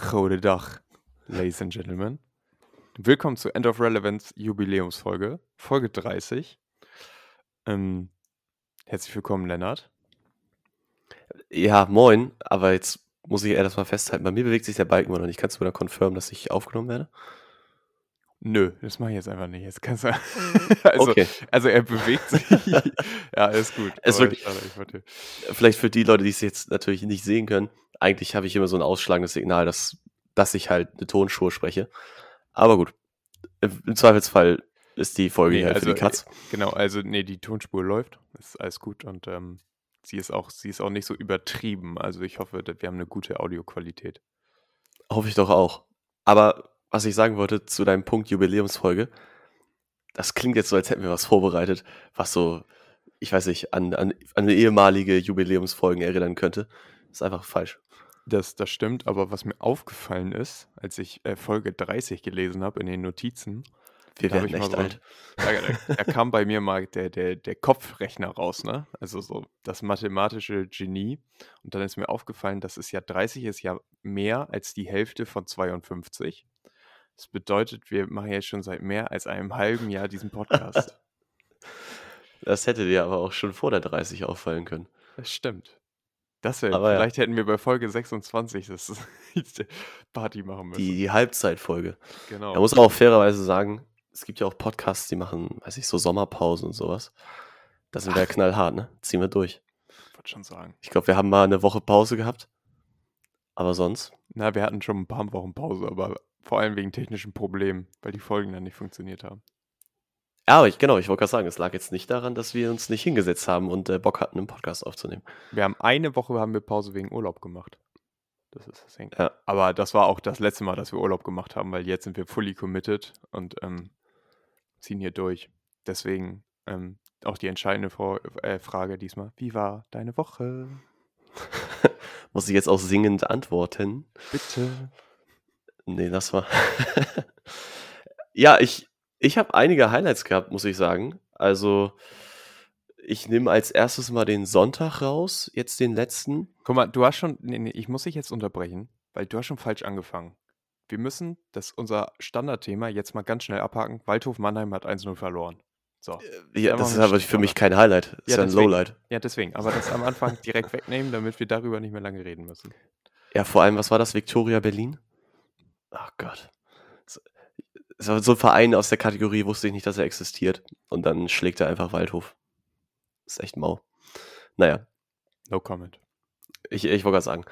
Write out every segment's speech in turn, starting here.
Gode Dach, Ladies and Gentlemen. Willkommen zur End of Relevance Jubiläumsfolge, Folge 30. Ähm, herzlich willkommen, Lennart. Ja, moin, aber jetzt muss ich erst mal festhalten, bei mir bewegt sich der Balken noch nicht. Kannst du mir da confirmen, dass ich aufgenommen werde? Nö, das mache ich jetzt einfach nicht. Jetzt kannst du, also, Okay. also er bewegt sich. ja, ist gut. Es wirklich- schade, ich wollte- Vielleicht für die Leute, die es jetzt natürlich nicht sehen können, eigentlich habe ich immer so ein ausschlagendes Signal, dass, dass ich halt eine Tonspur spreche. Aber gut, im Zweifelsfall ist die Folge Nee, halt also, für die Katz. Genau, also nee, die Tonspur läuft. Ist alles gut und ähm, sie ist auch, sie ist auch nicht so übertrieben. Also ich hoffe, dass wir haben eine gute Audioqualität. Hoffe ich doch auch. Aber was ich sagen wollte zu deinem Punkt Jubiläumsfolge, das klingt jetzt so, als hätten wir was vorbereitet, was so, ich weiß nicht, an, an, an ehemalige Jubiläumsfolgen erinnern könnte. ist einfach falsch. Das, das stimmt, aber was mir aufgefallen ist, als ich äh, Folge 30 gelesen habe in den Notizen, Wir werden ich mal echt alt. da, da, da kam bei mir mal der, der, der Kopfrechner raus, ne? Also so das mathematische Genie. Und dann ist mir aufgefallen, dass es ja 30 ist ja mehr als die Hälfte von 52. Das bedeutet, wir machen jetzt schon seit mehr als einem halben Jahr diesen Podcast. Das hätte dir aber auch schon vor der 30 auffallen können. Das stimmt. Das wäre, Aber ja. vielleicht hätten wir bei Folge 26 das Party machen müssen. Die, die Halbzeitfolge. genau. Man muss aber auch fairerweise sagen, es gibt ja auch Podcasts, die machen, weiß ich, so Sommerpausen und sowas. Da sind wir ja knallhart, ne? Ziehen wir durch. wollte schon sagen. Ich glaube, wir haben mal eine Woche Pause gehabt. Aber sonst, Na, wir hatten schon ein paar Wochen Pause, aber vor allem wegen technischen Problemen, weil die Folgen dann nicht funktioniert haben. Ja, aber ich, genau, ich wollte gerade sagen, es lag jetzt nicht daran, dass wir uns nicht hingesetzt haben und äh, Bock hatten, einen Podcast aufzunehmen. Wir haben eine Woche haben wir Pause wegen Urlaub gemacht. Das ist das Ding. Ja. Aber das war auch das letzte Mal, dass wir Urlaub gemacht haben, weil jetzt sind wir fully committed und ähm, ziehen hier durch. Deswegen ähm, auch die entscheidende Vor äh, Frage diesmal. Wie war deine Woche? Muss ich jetzt auch singend antworten? Bitte. Nee, das war. ja, ich, ich habe einige Highlights gehabt, muss ich sagen. Also, ich nehme als erstes mal den Sonntag raus, jetzt den letzten. Guck mal, du hast schon. Nee, nee, ich muss dich jetzt unterbrechen, weil du hast schon falsch angefangen. Wir müssen das unser Standardthema jetzt mal ganz schnell abhaken. Waldhof Mannheim hat 1-0 verloren. So. Ja, machen das ist aber für mich kein Highlight. Das ist Ja, ja ein deswegen. Lowlight. Ja, deswegen. Aber das am Anfang direkt wegnehmen, damit wir darüber nicht mehr lange reden müssen. Ja, vor allem, was war das? Victoria Berlin? Ach Gott. So- ein Verein aus der Kategorie, wusste ich nicht, dass er existiert. Und dann schlägt er einfach Waldhof. Ist echt mau. Naja, No comment. ich, ich wollte gerade sagen.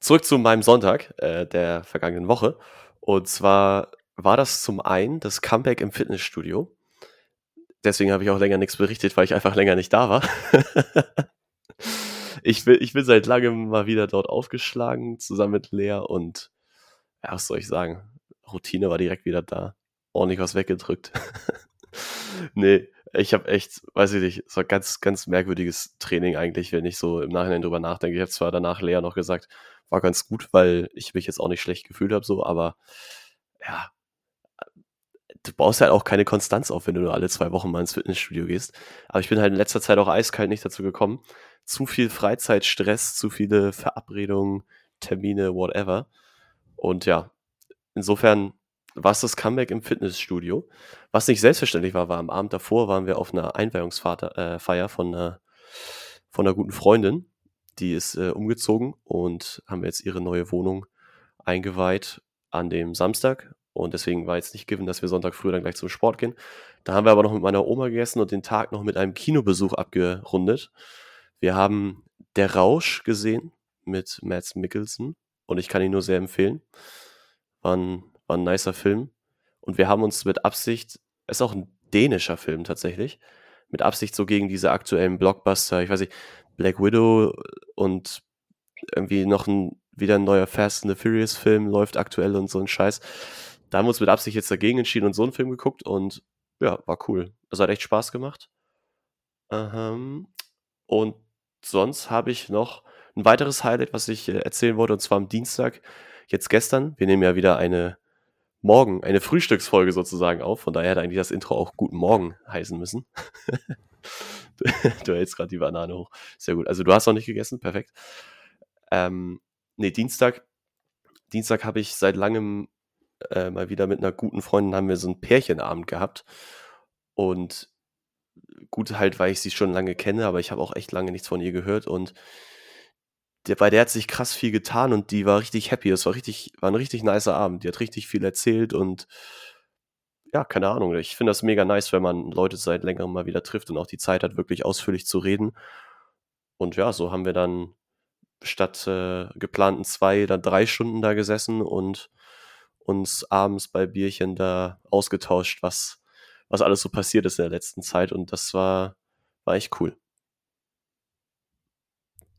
Zurück zu meinem Sonntag äh, der vergangenen Woche. Und zwar war das zum einen das Comeback im Fitnessstudio. Deswegen habe ich auch länger nichts berichtet, weil ich einfach länger nicht da war. ich, bin, ich bin seit langem mal wieder dort aufgeschlagen, zusammen mit Lea. Und ja, was soll ich sagen? Routine war direkt wieder da. Ordentlich was weggedrückt. nee, ich habe echt, weiß ich nicht, es war ganz, ganz merkwürdiges Training eigentlich, wenn ich so im Nachhinein drüber nachdenke. Ich habe zwar danach Lea noch gesagt, war ganz gut, weil ich mich jetzt auch nicht schlecht gefühlt habe, so, aber ja, du baust halt auch keine Konstanz auf, wenn du nur alle zwei Wochen mal ins Fitnessstudio gehst. Aber ich bin halt in letzter Zeit auch eiskalt nicht dazu gekommen. Zu viel Freizeitstress, zu viele Verabredungen, Termine, whatever. Und ja, insofern war es das Comeback im Fitnessstudio. Was nicht selbstverständlich war, war am Abend davor waren wir auf einer Einweihungsfeier äh, von, einer, von einer guten Freundin. Die ist äh, umgezogen und haben jetzt ihre neue Wohnung eingeweiht an dem Samstag. Und deswegen war jetzt nicht given, dass wir Sonntag früh dann gleich zum Sport gehen. Da haben wir aber noch mit meiner Oma gegessen und den Tag noch mit einem Kinobesuch abgerundet. Wir haben Der Rausch gesehen mit Mads Mikkelsen und ich kann ihn nur sehr empfehlen. War ein, war ein nicer Film. Und wir haben uns mit Absicht, ist auch ein dänischer Film tatsächlich, mit Absicht so gegen diese aktuellen Blockbuster, ich weiß nicht, Black Widow und irgendwie noch ein, wieder ein neuer Fast and the Furious Film läuft aktuell und so ein Scheiß. Da haben wir uns mit Absicht jetzt dagegen entschieden und so einen Film geguckt und ja, war cool. Das hat echt Spaß gemacht. Ähm, und sonst habe ich noch ein weiteres Highlight, was ich äh, erzählen wollte, und zwar am Dienstag, jetzt gestern. Wir nehmen ja wieder eine Morgen, eine Frühstücksfolge sozusagen auf. Von daher hätte eigentlich das Intro auch Guten Morgen heißen müssen. du hältst gerade die Banane hoch. Sehr gut. Also du hast noch nicht gegessen, perfekt. Ähm, nee, Dienstag. Dienstag habe ich seit langem äh, mal wieder mit einer guten Freundin haben wir so einen Pärchenabend gehabt. Und gut halt, weil ich sie schon lange kenne, aber ich habe auch echt lange nichts von ihr gehört und der, bei der hat sich krass viel getan und die war richtig happy. Es war richtig, war ein richtig nicer Abend. Die hat richtig viel erzählt und ja, keine Ahnung. Ich finde das mega nice, wenn man Leute seit längerem mal wieder trifft und auch die Zeit hat, wirklich ausführlich zu reden. Und ja, so haben wir dann statt äh, geplanten zwei, dann drei Stunden da gesessen und uns abends bei Bierchen da ausgetauscht, was, was alles so passiert ist in der letzten Zeit. Und das war, war echt cool.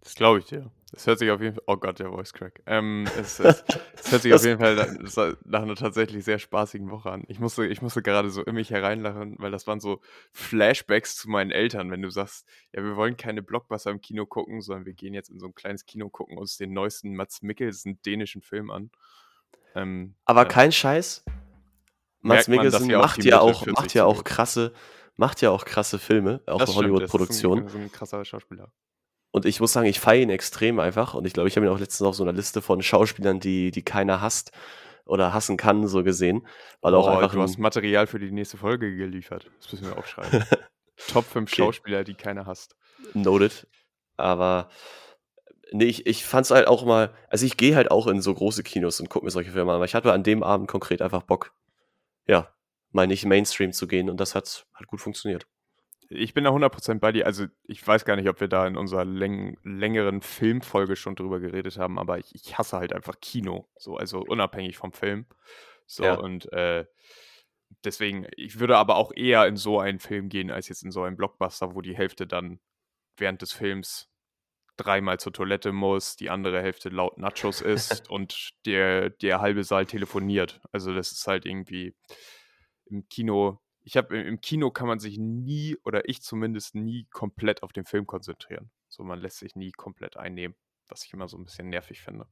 Das glaube ich dir. Es hört sich auf jeden Fall, oh Gott, der Voice Crack. Ähm, es, es, es, hört sich auf jeden Fall nach einer tatsächlich sehr spaßigen Woche an. Ich musste, ich musste gerade so in mich hereinlachen, weil das waren so Flashbacks zu meinen Eltern, wenn du sagst, ja, wir wollen keine Blockbuster im Kino gucken, sondern wir gehen jetzt in so ein kleines Kino gucken uns den neuesten Mats Mikkelsen dänischen Film an. Ähm, Aber ja. kein Scheiß. Mats Mikkelsen macht ja auch, macht ja auch krasse, macht ja auch krasse Filme, auch ist ein, ein krasser Schauspieler. Und ich muss sagen, ich feiere ihn extrem einfach. Und ich glaube, ich habe ihn auch letztens auf so einer Liste von Schauspielern, die, die keiner hasst oder hassen kann, so gesehen. Weil oh, auch einfach du hast Material für die nächste Folge geliefert. Das müssen wir aufschreiben. Top 5 okay. Schauspieler, die keiner hasst. Noted. Aber nee, ich, ich fand es halt auch mal, also ich gehe halt auch in so große Kinos und gucke mir solche Filme an, aber ich hatte an dem Abend konkret einfach Bock, ja, mal nicht Mainstream zu gehen und das hat, hat gut funktioniert ich bin da 100% bei dir. Also, ich weiß gar nicht, ob wir da in unserer läng längeren Filmfolge schon drüber geredet haben, aber ich, ich hasse halt einfach Kino. So, also unabhängig vom Film. So, ja. und äh, deswegen, ich würde aber auch eher in so einen Film gehen, als jetzt in so einen Blockbuster, wo die Hälfte dann während des Films dreimal zur Toilette muss, die andere Hälfte laut Nachos isst und der, der halbe Saal telefoniert. Also, das ist halt irgendwie im Kino ich habe im Kino kann man sich nie oder ich zumindest nie komplett auf den Film konzentrieren. So, man lässt sich nie komplett einnehmen, was ich immer so ein bisschen nervig finde.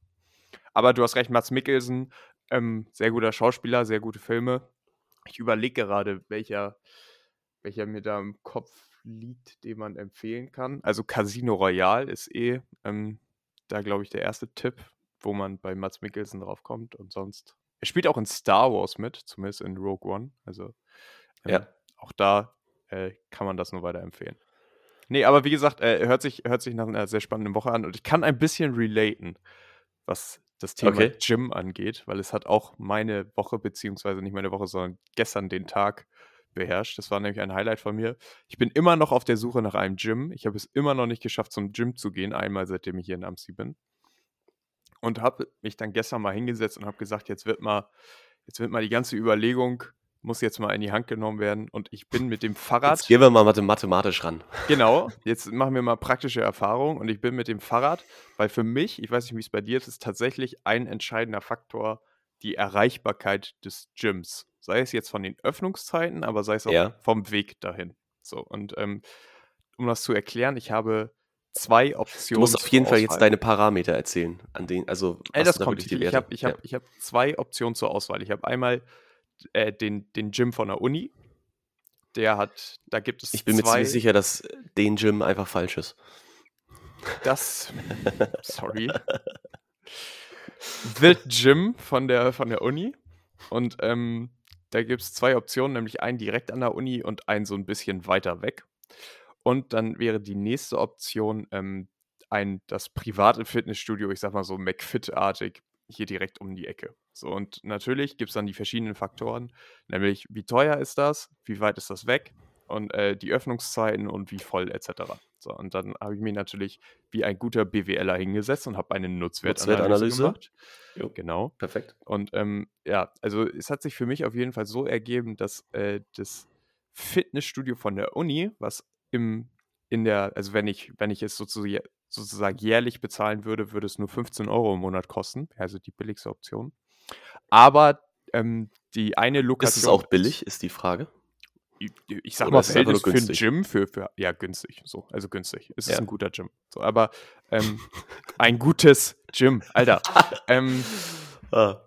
Aber du hast recht, Mats Mikkelsen, ähm, sehr guter Schauspieler, sehr gute Filme. Ich überlege gerade, welcher, welcher mir da im Kopf liegt, den man empfehlen kann. Also Casino Royale ist eh ähm, da, glaube ich, der erste Tipp, wo man bei Mats Mikkelsen draufkommt. Und sonst. Er spielt auch in Star Wars mit, zumindest in Rogue One. Also ja. Ähm, auch da äh, kann man das nur weiterempfehlen. Nee, aber wie gesagt, äh, hört, sich, hört sich nach einer sehr spannenden Woche an und ich kann ein bisschen relaten, was das Thema okay. Gym angeht, weil es hat auch meine Woche, beziehungsweise nicht meine Woche, sondern gestern den Tag beherrscht. Das war nämlich ein Highlight von mir. Ich bin immer noch auf der Suche nach einem Gym. Ich habe es immer noch nicht geschafft, zum Gym zu gehen, einmal seitdem ich hier in Amsti bin. Und habe mich dann gestern mal hingesetzt und habe gesagt, jetzt wird mal, jetzt wird mal die ganze Überlegung muss jetzt mal in die Hand genommen werden. Und ich bin mit dem Fahrrad. Jetzt gehen wir mal mathematisch ran. Genau, jetzt machen wir mal praktische Erfahrungen. Und ich bin mit dem Fahrrad, weil für mich, ich weiß nicht, wie es bei dir ist, ist tatsächlich ein entscheidender Faktor die Erreichbarkeit des Gyms. Sei es jetzt von den Öffnungszeiten, aber sei es auch ja. vom Weg dahin. So, und ähm, um das zu erklären, ich habe zwei Optionen. Du musst auf jeden Fall jetzt deine Parameter erzählen, an denen, also Ey, das kommt. Ich, ich habe ich hab, ja. hab zwei Optionen zur Auswahl. Ich habe einmal äh, den, den Gym von der Uni. Der hat, da gibt es. Ich bin zwei, mir ziemlich sicher, dass den Gym einfach falsch ist. Das. sorry. The Gym von der, von der Uni. Und ähm, da gibt es zwei Optionen, nämlich einen direkt an der Uni und einen so ein bisschen weiter weg. Und dann wäre die nächste Option ähm, ein das private Fitnessstudio, ich sag mal so McFit-artig, hier direkt um die Ecke. So, und natürlich gibt es dann die verschiedenen Faktoren, nämlich wie teuer ist das, wie weit ist das weg und äh, die Öffnungszeiten und wie voll etc. So, und dann habe ich mich natürlich wie ein guter BWLer hingesetzt und habe eine Nutzwertanalyse, gemacht. Jo. Genau. Perfekt. Und ähm, ja, also es hat sich für mich auf jeden Fall so ergeben, dass äh, das Fitnessstudio von der Uni, was im in der, also wenn ich, wenn ich es sozusagen sozusagen jährlich bezahlen würde, würde es nur 15 Euro im Monat kosten. Also die billigste Option. Aber ähm, die eine Lokation. Ist es auch billig, ist die Frage? Ich, ich sag Oder mal, Verhältnis für ein Gym, für, für, ja, günstig, so, also günstig. Es ist ja. ein guter Gym. So, aber ähm, ein gutes Gym, Alter. ähm, ah,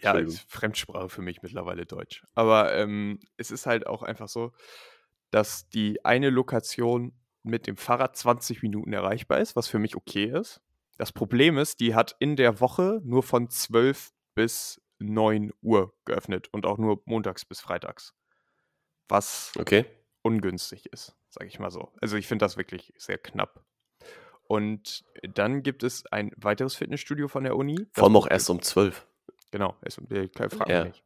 ja, Fremdsprache für mich mittlerweile Deutsch. Aber ähm, es ist halt auch einfach so, dass die eine Lokation mit dem Fahrrad 20 Minuten erreichbar ist, was für mich okay ist. Das Problem ist, die hat in der Woche nur von 12 bis 9 Uhr geöffnet und auch nur montags bis freitags. Was Okay. ungünstig ist, sage ich mal so. Also ich finde das wirklich sehr knapp. Und dann gibt es ein weiteres Fitnessstudio von der Uni. Vor allem auch erst um 12. Genau, es, äh, ke- frag Ja. mich nicht.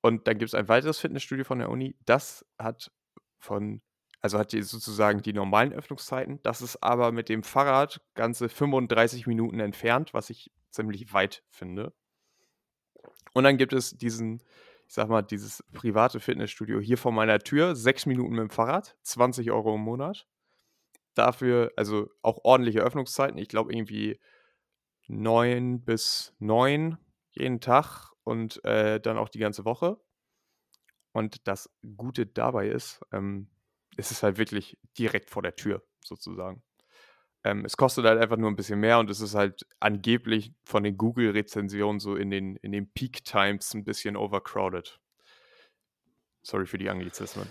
Und dann gibt es ein weiteres Fitnessstudio von der Uni, das hat von, also hat die sozusagen die normalen Öffnungszeiten, das ist aber mit dem Fahrrad ganze 35 Minuten entfernt, was ich ziemlich weit finde. Und dann gibt es diesen, ich sag mal, dieses private Fitnessstudio hier vor meiner Tür, sechs Minuten mit dem Fahrrad, 20 Euro im Monat. Dafür, also auch ordentliche Öffnungszeiten, ich glaube irgendwie 9 bis 9 jeden Tag und äh, dann auch die ganze Woche. Und das Gute dabei ist, ähm, es ist halt wirklich direkt vor der Tür, sozusagen. Ähm, es kostet halt einfach nur ein bisschen mehr und es ist halt angeblich von den Google-Rezensionen so in den, in den Peak Times ein bisschen overcrowded. Sorry für die Anglizismen.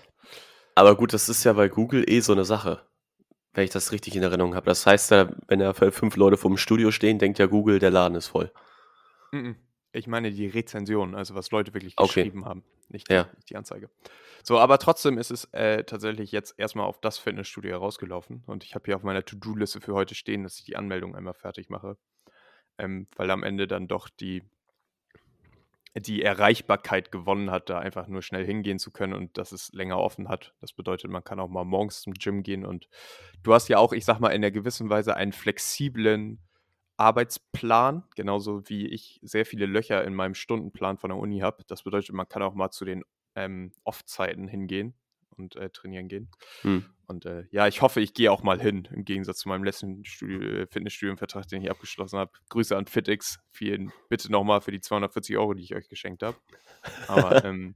Aber gut, das ist ja bei Google eh so eine Sache. Wenn ich das richtig in Erinnerung habe. Das heißt ja, wenn da fünf Leute vor dem Studio stehen, denkt ja Google, der Laden ist voll. Mhm. Ich meine die Rezension, also was Leute wirklich Okay. geschrieben haben, nicht die, Ja. nicht die Anzeige. So, aber trotzdem ist es äh, tatsächlich jetzt erstmal auf das Fitnessstudio herausgelaufen und ich habe hier auf meiner To-Do-Liste für heute stehen, dass ich die Anmeldung einmal fertig mache, ähm, weil am Ende dann doch die, die Erreichbarkeit gewonnen hat, da einfach nur schnell hingehen zu können und dass es länger offen hat. Das bedeutet, man kann auch mal morgens zum Gym gehen und du hast ja auch, ich sag mal, in der gewissen Weise einen flexiblen Arbeitsplan, genauso wie ich sehr viele Löcher in meinem Stundenplan von der Uni habe. Das bedeutet, man kann auch mal zu den ähm, Off-Zeiten hingehen und äh, trainieren gehen. Hm. Und äh, ja, ich hoffe, ich gehe auch mal hin, im Gegensatz zu meinem letzten Studio, äh, Fitnessstudienvertrag, den ich abgeschlossen habe. Grüße an FitX. Vielen bitte nochmal für die 240 Euro, die ich euch geschenkt habe. Aber ähm,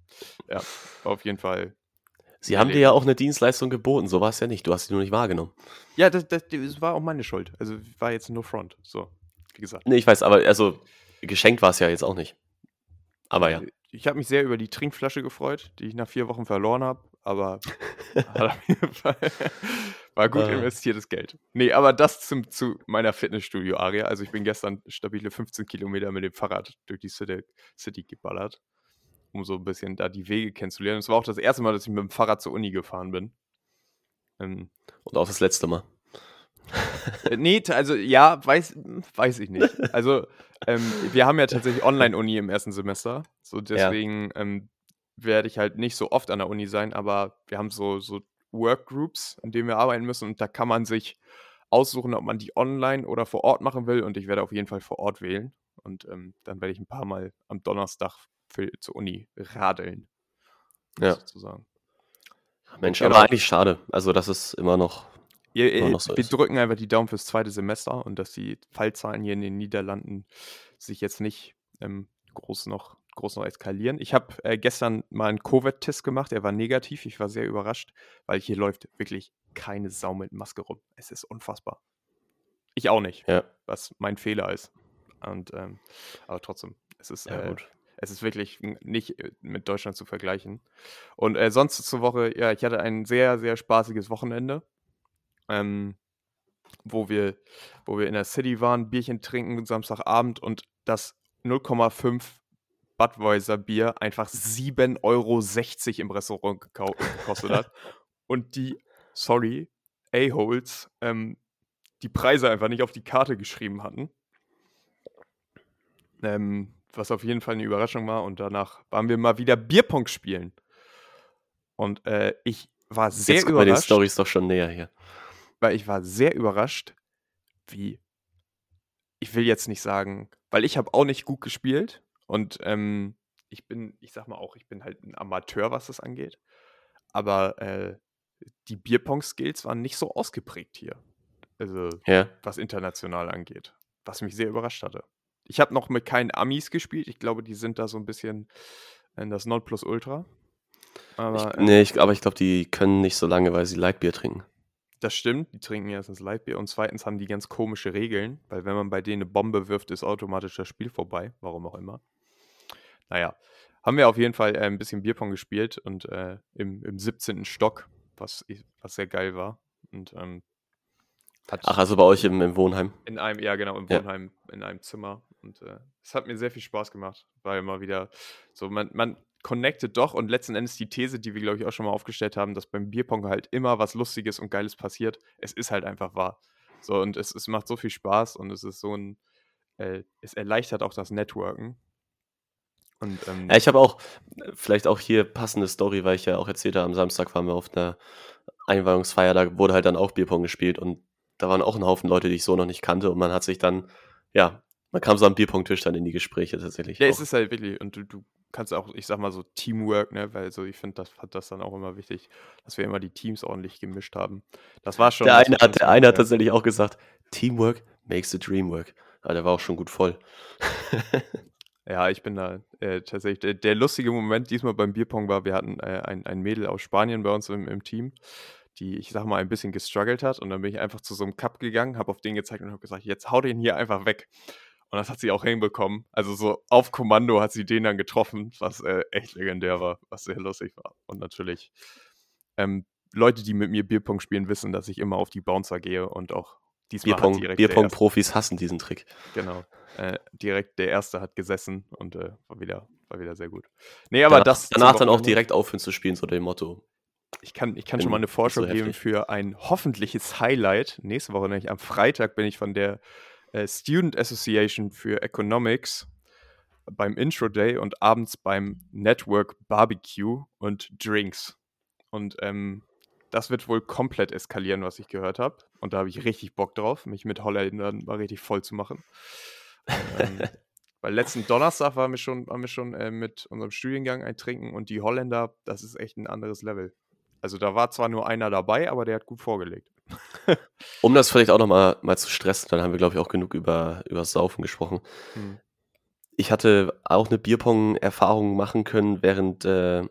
ja, auf jeden Fall. Sie haben dir ja auch eine Dienstleistung geboten, so war es ja nicht. Du hast sie nur nicht wahrgenommen. Ja, das, das, das war auch meine Schuld. Also war jetzt nur Front. So, wie gesagt. Nee, ich weiß, aber also geschenkt war es ja jetzt auch nicht. Aber ja. Ich habe mich sehr über die Trinkflasche gefreut, die ich nach vier Wochen verloren habe, aber war gut Ah. investiertes Geld. Nee, aber das zum, zu meiner Fitnessstudio-Aria. Also ich bin gestern stabile 15 Kilometer mit dem Fahrrad durch die City, City geballert, um so ein bisschen da die Wege kennenzulernen. Es war auch das erste Mal, dass ich mit dem Fahrrad zur Uni gefahren bin. Ähm, Und auch das letzte Mal. äh, nee, also ja, weiß, weiß ich nicht. Also ähm, wir haben ja tatsächlich Online-Uni im ersten Semester. So deswegen ähm, werde ich halt nicht so oft an der Uni sein, aber wir haben so, so Workgroups, in denen wir arbeiten müssen und da kann man sich aussuchen, ob man die online oder vor Ort machen will und ich werde auf jeden Fall vor Ort wählen und ähm, dann werde ich ein paar Mal am Donnerstag für, zur Uni radeln. Ja. Sozusagen. Mensch, Genau. aber eigentlich schade. Also, das ist immer noch. Ihr, Immer ihr, noch so wir ist. drücken einfach die Daumen fürs zweite Semester und dass die Fallzahlen hier in den Niederlanden sich jetzt nicht ähm, groß, noch, groß noch eskalieren. Ich habe äh, gestern mal einen Covid-Test gemacht, er war negativ. Ich war sehr überrascht, weil hier läuft wirklich keine Sau mit Maske rum. Es ist unfassbar. Ich auch nicht, Ja, was mein Fehler ist. Und, ähm, aber trotzdem, es ist, ja äh, gut. Es ist wirklich nicht äh, mit Deutschland zu vergleichen. Und äh, sonst zur Woche, ja, ich hatte ein sehr, sehr spaßiges Wochenende, ähm, wo, wir, wo wir in der City waren, Bierchen trinken Samstagabend und das 0,5 Budweiser Bier einfach 7,60 Euro im Restaurant gekostet hat. und die, sorry, A-Holes, ähm, die Preise einfach nicht auf die Karte geschrieben hatten. Ähm, was auf jeden Fall eine Überraschung war. Und danach waren wir mal wieder Bierpong spielen. Und äh, ich war sehr Jetzt kommen wir den überrascht, Storys doch schon näher hier. weil ich war sehr überrascht, wie ich will jetzt nicht sagen, weil ich habe auch nicht gut gespielt und ähm, ich bin, ich sag mal auch, ich bin halt ein Amateur, was das angeht. Aber äh, die Bierpong-Skills waren nicht so ausgeprägt hier. Also Ja. was international angeht. Was mich sehr überrascht hatte. Ich habe noch mit keinen Amis gespielt. Ich glaube, die sind da so ein bisschen in das Nonplusultra. Ich, Aber ähm, nee, ich, aber ich glaube, die können nicht so lange, weil sie Lightbier trinken. das stimmt. Die trinken erstens Lightbier und zweitens haben die ganz komische Regeln, weil wenn man bei denen eine Bombe wirft, ist automatisch das Spiel vorbei. Warum auch immer. Naja, haben wir auf jeden Fall äh, ein bisschen Bierpong gespielt und äh, im, im 17. Stock, was, ich- was sehr geil war. Und ähm, Ach, also bei euch im, im Wohnheim. in einem, ja genau, im Ja. Wohnheim, in einem Zimmer. Und äh, es hat mir sehr viel Spaß gemacht. War immer wieder so, man, man connectet doch und letzten Endes die These, die wir, glaube ich, auch schon mal aufgestellt haben, dass beim Bierpong halt immer was Lustiges und Geiles passiert. Es ist halt einfach wahr. So, und es, es macht so viel Spaß und es ist so ein, äh, es erleichtert auch das Networken. Und ähm, Ja, ich habe auch, vielleicht auch hier passende Story, weil ich ja auch erzählt habe, am Samstag waren wir auf einer Einweihungsfeier, da wurde halt dann auch Bierpong gespielt und da waren auch ein Haufen Leute, die ich so noch nicht kannte und man hat sich dann, ja, man kam so am Bierpong-Tisch dann in die Gespräche tatsächlich. Ja, auch. es ist halt wirklich, und du, du kannst auch, ich sag mal so Teamwork, ne, weil so, ich finde, das hat das dann auch immer wichtig, dass wir immer die Teams ordentlich gemischt haben. Das war schon. der eine hat, der eine hat tatsächlich auch gesagt, Teamwork makes the dream work. Aber der war auch schon gut voll. Ja, ich bin da äh, tatsächlich. Der, der lustige Moment diesmal beim Bierpong war, wir hatten äh, ein, ein Mädel aus Spanien bei uns im, im Team, die, ich sag mal, ein bisschen gestruggelt hat. Und dann bin ich einfach zu so einem Cup gegangen, habe auf den gezeigt und habe gesagt, jetzt hau den hier einfach weg. Und das hat sie auch hinbekommen. Also so auf Kommando hat sie den dann getroffen, was äh, echt legendär war, was sehr lustig war. Und natürlich, ähm, Leute, die mit mir Bierpong spielen, wissen, dass ich immer auf die Bouncer gehe und auch diesmal hat Bierpong- direkt Bierpong-Profis hassen diesen Trick. Genau. Äh, direkt der erste hat gesessen und äh, war, wieder, war wieder sehr gut. Nee, aber danach, das. danach dann auch direkt aufhören zu spielen, so dem Motto. Ich kann, ich kann bin schon mal eine Vorschau so geben für ein hoffentliches Highlight. Nächste Woche, nämlich am Freitag, bin ich von der äh, Student Association für Economics beim Intro Day und abends beim Network Barbecue und Drinks. Und ähm, das wird wohl komplett eskalieren, was ich gehört habe. Und da habe ich richtig Bock drauf, mich mit Holländern mal richtig voll zu machen. Ähm, weil letzten Donnerstag waren wir schon, waren wir schon äh, mit unserem Studiengang ein Trinken und die Holländer, das ist echt ein anderes Level. Also da war zwar nur einer dabei, aber der hat gut vorgelegt. Um das vielleicht auch nochmal mal zu stressen, dann haben wir, glaube ich, auch genug über, über Saufen gesprochen. Hm. Ich hatte auch eine Bierpong-Erfahrung machen können, während äh,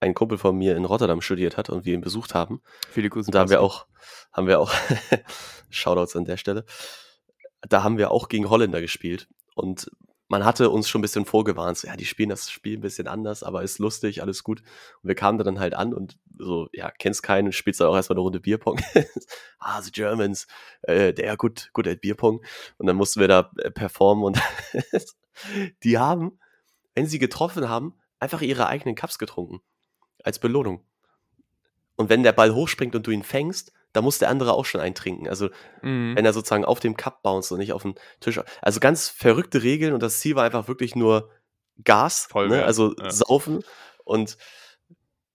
ein Kumpel von mir in Rotterdam studiert hat und wir ihn besucht haben. Viele Grüße. Und da haben wir auch, haben wir auch, Shoutouts an der Stelle, da haben wir auch gegen Holländer gespielt. Und man hatte uns schon ein bisschen vorgewarnt, so, ja, die spielen das Spiel ein bisschen anders, aber ist lustig, alles gut. Und wir kamen da dann halt an und so, ja, kennst keinen, spielst dann auch erstmal eine Runde Bierpong. ah, the Germans, äh, der gut, gut at Bierpong. Und dann mussten wir da äh, performen und die haben, wenn sie getroffen haben, einfach ihre eigenen Cups getrunken. Als Belohnung. Und wenn der Ball hochspringt und du ihn fängst, dann muss der andere auch schon eintrinken. Also Mhm. wenn er sozusagen auf dem Cup bounced und nicht auf dem Tisch. Also ganz verrückte Regeln und das Ziel war einfach wirklich nur Gas, Voll ne? also ja. saufen. Und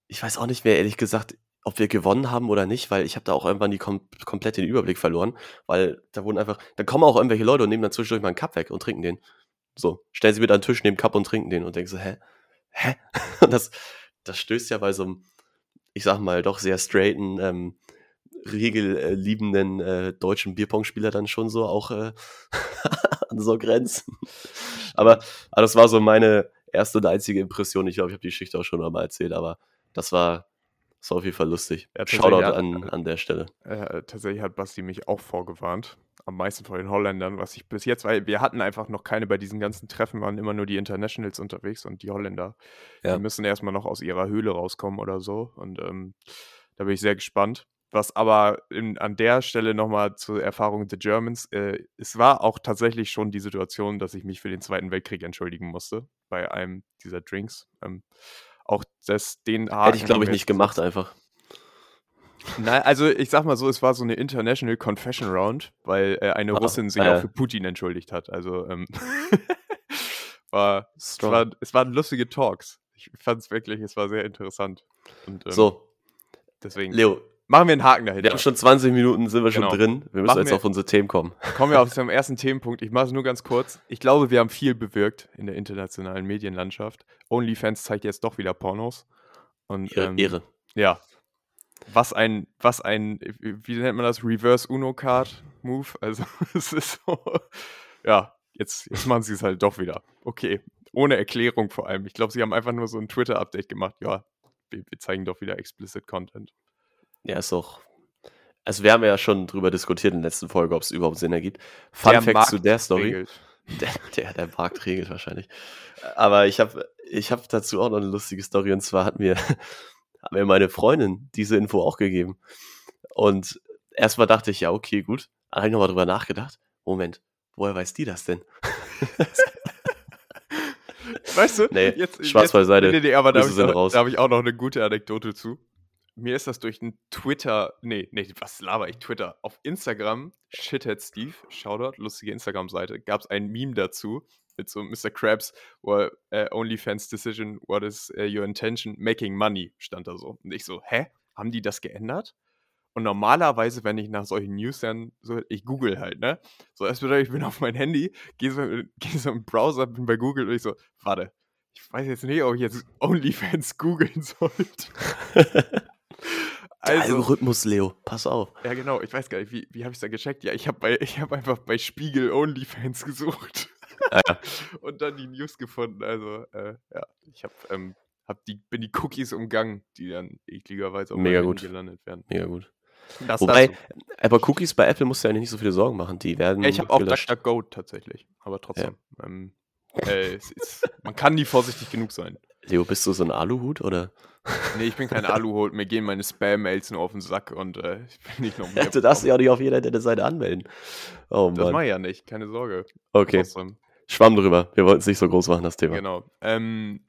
ich weiß auch nicht mehr, ehrlich gesagt, ob wir gewonnen haben oder nicht, weil ich habe da auch irgendwann die kom komplett den Überblick verloren, weil da wurden einfach, da kommen auch irgendwelche Leute und nehmen dann zwischendurch mal einen Cup weg und trinken den. So, stellen sie wieder an den Tisch, nehmen Cup und trinken den und denken so, hä? Hä? Und das, das stößt ja bei so einem, ich sag mal, doch sehr straighten, ähm, regelliebenden äh, deutschen Bierpong-Spieler dann schon so auch äh, an so Grenzen. Aber, aber das war so meine erste und einzige Impression. Ich glaube, ich habe die Geschichte auch schon mal erzählt, aber das war, das war auf jeden Fall lustig. Ja, Shoutout an, an der Stelle. Äh, tatsächlich hat Basti mich auch vorgewarnt. Am meisten vor den Holländern, was ich bis jetzt, weil wir hatten einfach noch keine bei diesen ganzen Treffen, waren immer nur die Internationals unterwegs und die Holländer, Ja. die müssen erstmal noch aus ihrer Höhle rauskommen oder so. Und ähm, da bin ich sehr gespannt. Was aber in, an der Stelle nochmal zur Erfahrung der Germans, äh, es war auch tatsächlich schon die Situation, dass ich mich für den Zweiten Weltkrieg entschuldigen musste bei einem dieser Drinks. Ähm, auch das, den Hätte Haken ich, glaube ich, nicht gemacht einfach. Nein, also ich sag mal so, es war so eine International Confession Round, weil äh, eine Ah, Russin sich ah, auch für Putin entschuldigt hat. Also ähm, war, es, war, es waren lustige Talks. Ich fand es wirklich, es war sehr interessant. Und ähm, So, deswegen Leo, machen wir einen Haken wir dahinter. haben schon 20 Minuten, sind wir schon Genau. drin. Wir müssen Machen jetzt wir- auf unsere Themen kommen. Kommen wir auf zum ersten Themenpunkt. Ich mache es nur ganz kurz. Ich glaube, wir haben viel bewirkt in der internationalen Medienlandschaft. OnlyFans zeigt jetzt doch wieder Pornos. Und, Ehre. ähm, Ehre. Ja. Was ein, was ein, wie nennt man das? Reverse Uno Card Move. Also, es ist so. Ja, jetzt, jetzt machen sie es halt doch wieder. Okay. Ohne Erklärung vor allem. Ich glaube, sie haben einfach nur so ein Twitter-Update gemacht. Ja, wir, wir zeigen doch wieder explicit Content. Ja, ist auch. Also, wir haben ja schon drüber diskutiert in der letzten Folge, ob es überhaupt Sinn ergibt. Fun Der Fact Markt zu der Story. regelt. Der, der, der Markt regelt wahrscheinlich. Aber ich habe ich hab dazu auch noch eine lustige Story. Und zwar hat mir, hat mir meine Freundin diese Info auch gegeben. Und erstmal dachte ich, ja, okay, gut. Da habe ich nochmal drüber nachgedacht. Moment, woher weiß die das denn? Weißt du? Nee, jetzt, Spaß jetzt, beiseite. Nee, nee, aber da habe ich, sind auch- raus. da hab ich auch noch eine gute Anekdote zu. Mir ist das durch ein Twitter, nee, nee, was laber ich, Twitter. Auf Instagram, Shithead Steve, Shoutout, lustige Instagram-Seite, gab es ein Meme dazu mit so Mr. Krabs, wo er, äh, OnlyFans Decision, what is äh, your intention? Making money, stand da so. Und ich so, hä? Haben die das geändert? Und normalerweise, wenn ich nach solchen News dann so, ich google halt, ne? So, das bedeutet, ich bin auf mein Handy, gehe so, geh so im Browser, bin bei Google und ich so, warte, ich weiß jetzt nicht, ob ich jetzt OnlyFans googeln sollte. Der also, Algorithmus, Leo, pass auf. ja genau, ich weiß gar nicht, wie, wie habe ich es da gecheckt? Ja, ich habe hab einfach bei Spiegel OnlyFans gesucht Ah, ja. und dann die News gefunden. Also, äh, ja, ich habe ähm, hab die, bin die Cookies umgangen, die dann ekligerweise auf Mega gut. Gelandet werden. Mega gut. Das Wobei, dazu. aber Cookies bei Apple musst du ja nicht so viele Sorgen machen. Die werden Ja, ich habe auch. DuckDuckGo tatsächlich, aber trotzdem. Ähm, äh, ist, man kann nie vorsichtig genug sein. Leo, bist du so ein Aluhut oder? Nee, ich bin kein Aluhut, mir gehen meine Spam-Mails nur auf den Sack und äh, ich bin nicht noch mehr. du darfst dich auch nicht auf jeder Internetseite anmelden. Oh Das Mann. mache ich ja nicht, keine Sorge. Okay, Trotzdem, schwamm drüber. Wir wollten es nicht so groß machen, das Thema. genau. Ähm,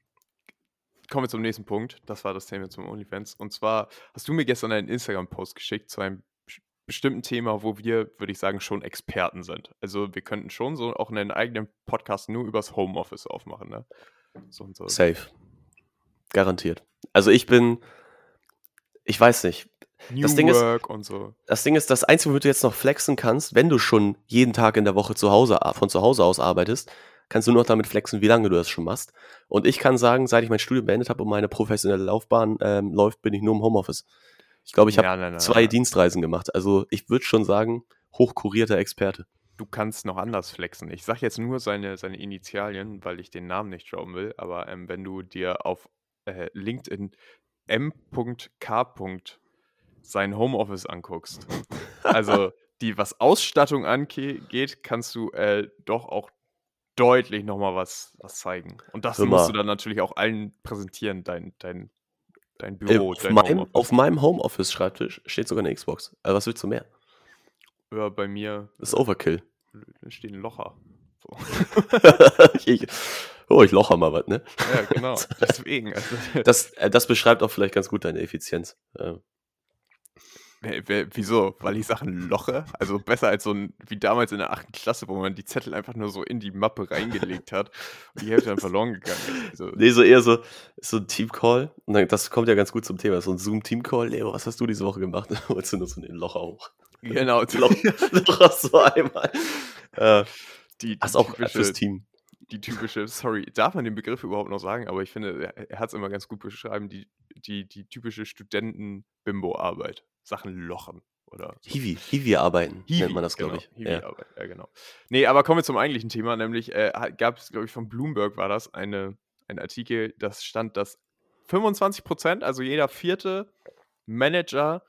kommen wir zum nächsten Punkt. Das war das Thema zum OnlyFans. Und zwar hast du mir gestern einen Instagram-Post geschickt zu einem bes- bestimmten Thema, wo wir, würde ich sagen, schon Experten sind. Also wir könnten schon so auch einen eigenen Podcast nur übers Homeoffice aufmachen, ne? So und so. Safe. Garantiert. Also ich bin, ich weiß nicht. New das Ding ist- Work und so. Das Ding ist, das Einzige, womit du jetzt noch flexen kannst, wenn du schon jeden Tag in der Woche zu Hause, von zu Hause aus arbeitest, kannst du nur noch damit flexen, wie lange du das schon machst. Und ich kann sagen, seit ich mein Studium beendet habe und meine professionelle Laufbahn ähm, läuft, bin ich nur im Homeoffice. Ich glaube, ich habe Ja, nein, zwei nein. Dienstreisen gemacht. Also ich würde schon sagen, hochkurierter Experte. Du kannst noch anders flexen. Ich sage jetzt nur seine, seine Initialien, weil ich den Namen nicht droppen will. Aber ähm, wenn du dir auf äh, LinkedIn m.k. sein Homeoffice anguckst, also die, was Ausstattung angeht, kannst du äh, doch auch deutlich nochmal was, was zeigen. Und das musst du dann natürlich auch allen präsentieren, dein, dein, dein Äh, Büro, auf, dein meinem, auf meinem Homeoffice-Schreibtisch steht sogar eine Xbox. Also was willst du mehr? ja, bei mir Das ist Overkill. äh, steht ein Locher. So. ich, oh, ich locher mal was, ne? ja, genau. Deswegen. Also, Das, äh, das beschreibt auch vielleicht ganz gut deine Effizienz. Wer- Wieso? Weil ich Sachen loche? Also besser als so ein, wie damals in der 8. Klasse, wo man die Zettel einfach nur so in die Mappe reingelegt hat und die Hälfte dann verloren gegangen ist. Also, Nee, so eher so, so ein Teamcall. Und dann, das kommt ja ganz gut zum Thema. So ein Zoom-Teamcall. Leo, was hast du diese Woche gemacht? Dann holst du nur so ein Loch hoch. genau. Loch, Loch so einmal. Äh, Die, die, hast auch fürs Team. Die typische, sorry, darf man den Begriff überhaupt noch sagen? Aber ich finde, er, hat es immer ganz gut beschrieben, die, die, die typische Studenten-Bimbo-Arbeit. Sachen lochen. Oder so. Hiwi, Hiwi arbeiten, Hiwi, nennt man das, glaube genau, ich. Hiwi Ja. Ja, genau. Nee, aber kommen wir zum eigentlichen Thema, nämlich äh, gab es, glaube ich, von Bloomberg war das, eine, ein Artikel, das stand, dass 25 Prozent, also jeder vierte Manager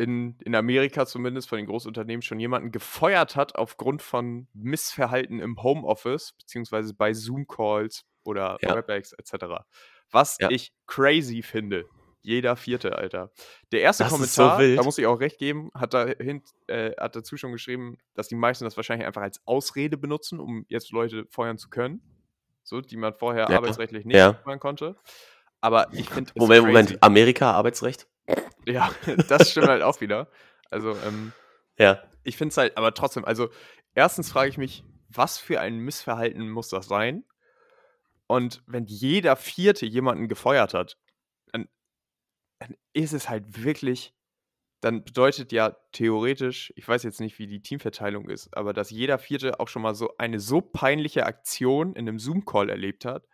in, in Amerika zumindest von den Großunternehmen schon jemanden gefeuert hat aufgrund von Missverhalten im Homeoffice, beziehungsweise bei Zoom-Calls oder Ja. WebEx etc. Was Ja. ich crazy finde. Jeder vierte, Alter. Der erste Das ist so Kommentar, da muss ich auch recht geben, hat, dahin, äh, hat dazu schon geschrieben, dass die meisten das wahrscheinlich einfach als Ausrede benutzen, um jetzt Leute feuern zu können. So, die man vorher Ja. arbeitsrechtlich nicht Ja. feuern konnte. Aber ich finde Moment, crazy. Moment. Amerika, Arbeitsrecht? Ja, das stimmt halt auch wieder. Also, ähm, Ja. ich finde es halt, aber trotzdem, also, erstens frage ich mich, was für ein Missverhalten muss das sein? Und wenn jeder Vierte jemanden gefeuert hat, dann, dann ist es halt wirklich, dann bedeutet ja theoretisch, ich weiß jetzt nicht, wie die Teamverteilung ist, aber dass jeder Vierte auch schon mal so eine so peinliche Aktion in einem Zoom-Call erlebt hat,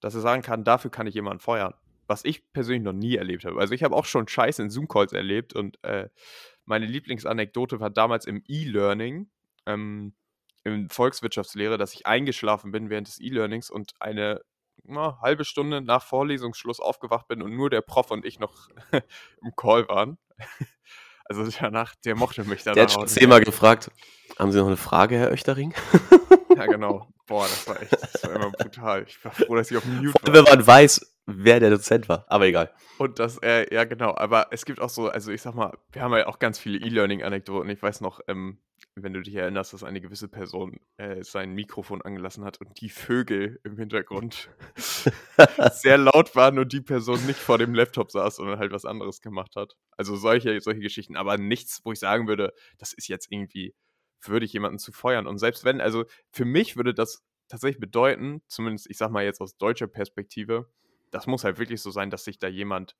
dass er sagen kann, dafür kann ich jemanden feuern. Was ich persönlich noch nie erlebt habe. Also ich habe auch schon Scheiße in Zoom-Calls erlebt und äh, meine Lieblingsanekdote war damals im E-Learning, ähm, in Volkswirtschaftslehre, dass ich eingeschlafen bin während des E-Learnings und eine na, halbe Stunde nach Vorlesungsschluss aufgewacht bin und nur der Prof und ich noch im Call waren. Also danach, der mochte mich danach Der hat schon zehnmal gefragt. Haben Sie noch eine Frage, Herr Oechtering? Ja, genau. Boah, das war echt, das war immer brutal. Ich war froh, dass ich auf Mute Vor allem, wenn war. man weiß, wer der Dozent war, aber egal. Und das, äh, ja genau, aber es gibt auch so, also ich sag mal, wir haben ja auch ganz viele E-Learning-Anekdoten. Ich weiß noch, ähm, wenn du dich erinnerst, dass eine gewisse Person äh, sein Mikrofon angelassen hat und die Vögel im Hintergrund sehr laut waren und die Person nicht vor dem Laptop saß, sondern halt was anderes gemacht hat. Also solche, solche Geschichten, aber nichts, wo ich sagen würde, das ist jetzt irgendwie würdig, jemanden zu feuern. Und selbst wenn, also für mich würde das tatsächlich bedeuten, zumindest ich sag mal jetzt aus deutscher Perspektive, das muss halt wirklich so sein, dass sich da jemand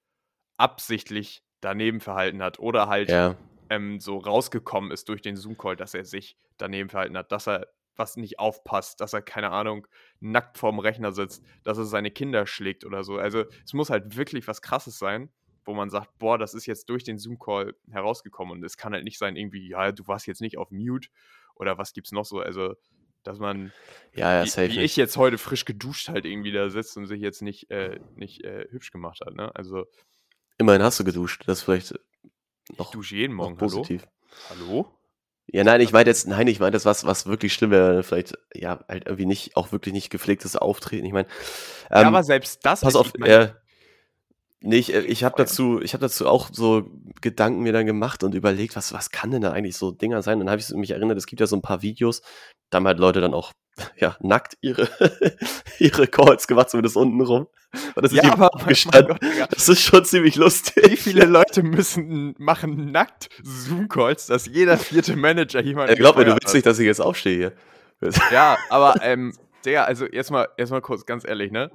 absichtlich daneben verhalten hat oder halt Ja. ähm, so rausgekommen ist durch den Zoom-Call, dass er sich daneben verhalten hat, dass er was nicht aufpasst, dass er, keine Ahnung, nackt vorm Rechner sitzt, dass er seine Kinder schlägt oder so. Also es muss halt wirklich was Krasses sein, wo man sagt, boah, das ist jetzt durch den Zoom-Call herausgekommen und es kann halt nicht sein, irgendwie, ja, du warst jetzt nicht auf Mute oder was gibt's noch so, also dass man, Ja, ja, wie, wie ich jetzt heute frisch geduscht halt irgendwie da sitzt und sich jetzt nicht, äh, nicht äh, hübsch gemacht hat, ne? Also Immerhin hast du geduscht. Das ist vielleicht ich noch, dusche jeden Morgen, hallo? positiv. Hallo? Ja, nein, ich meine jetzt, nein, ich meine das, was, was wirklich schlimm wäre, vielleicht, ja, halt irgendwie nicht, auch wirklich nicht gepflegtes Auftreten. Ich meine, Ja, ähm, aber selbst das, pass ich, auf, ich meine, äh, nee, ich, äh, ich habe dazu, ich habe dazu auch so Gedanken mir dann gemacht und überlegt, was, was kann denn da eigentlich so Dinger sein? Und dann habe ich mich erinnert, es gibt ja so ein paar Videos, da haben halt Leute dann auch, ja, nackt ihre, ihre Calls gemacht, zumindest unten rum. Und das Ja, aber mein gestanden. Gott, Digga. Das ist schon ziemlich lustig. Wie viele Leute müssen machen nackt Zoom-Calls, dass jeder vierte Manager jemanden Äh, glaub mir, du willst nicht, dass ich jetzt aufstehe hier. Ja, aber ähm, Digga, also erstmal erstmal kurz ganz ehrlich, ne?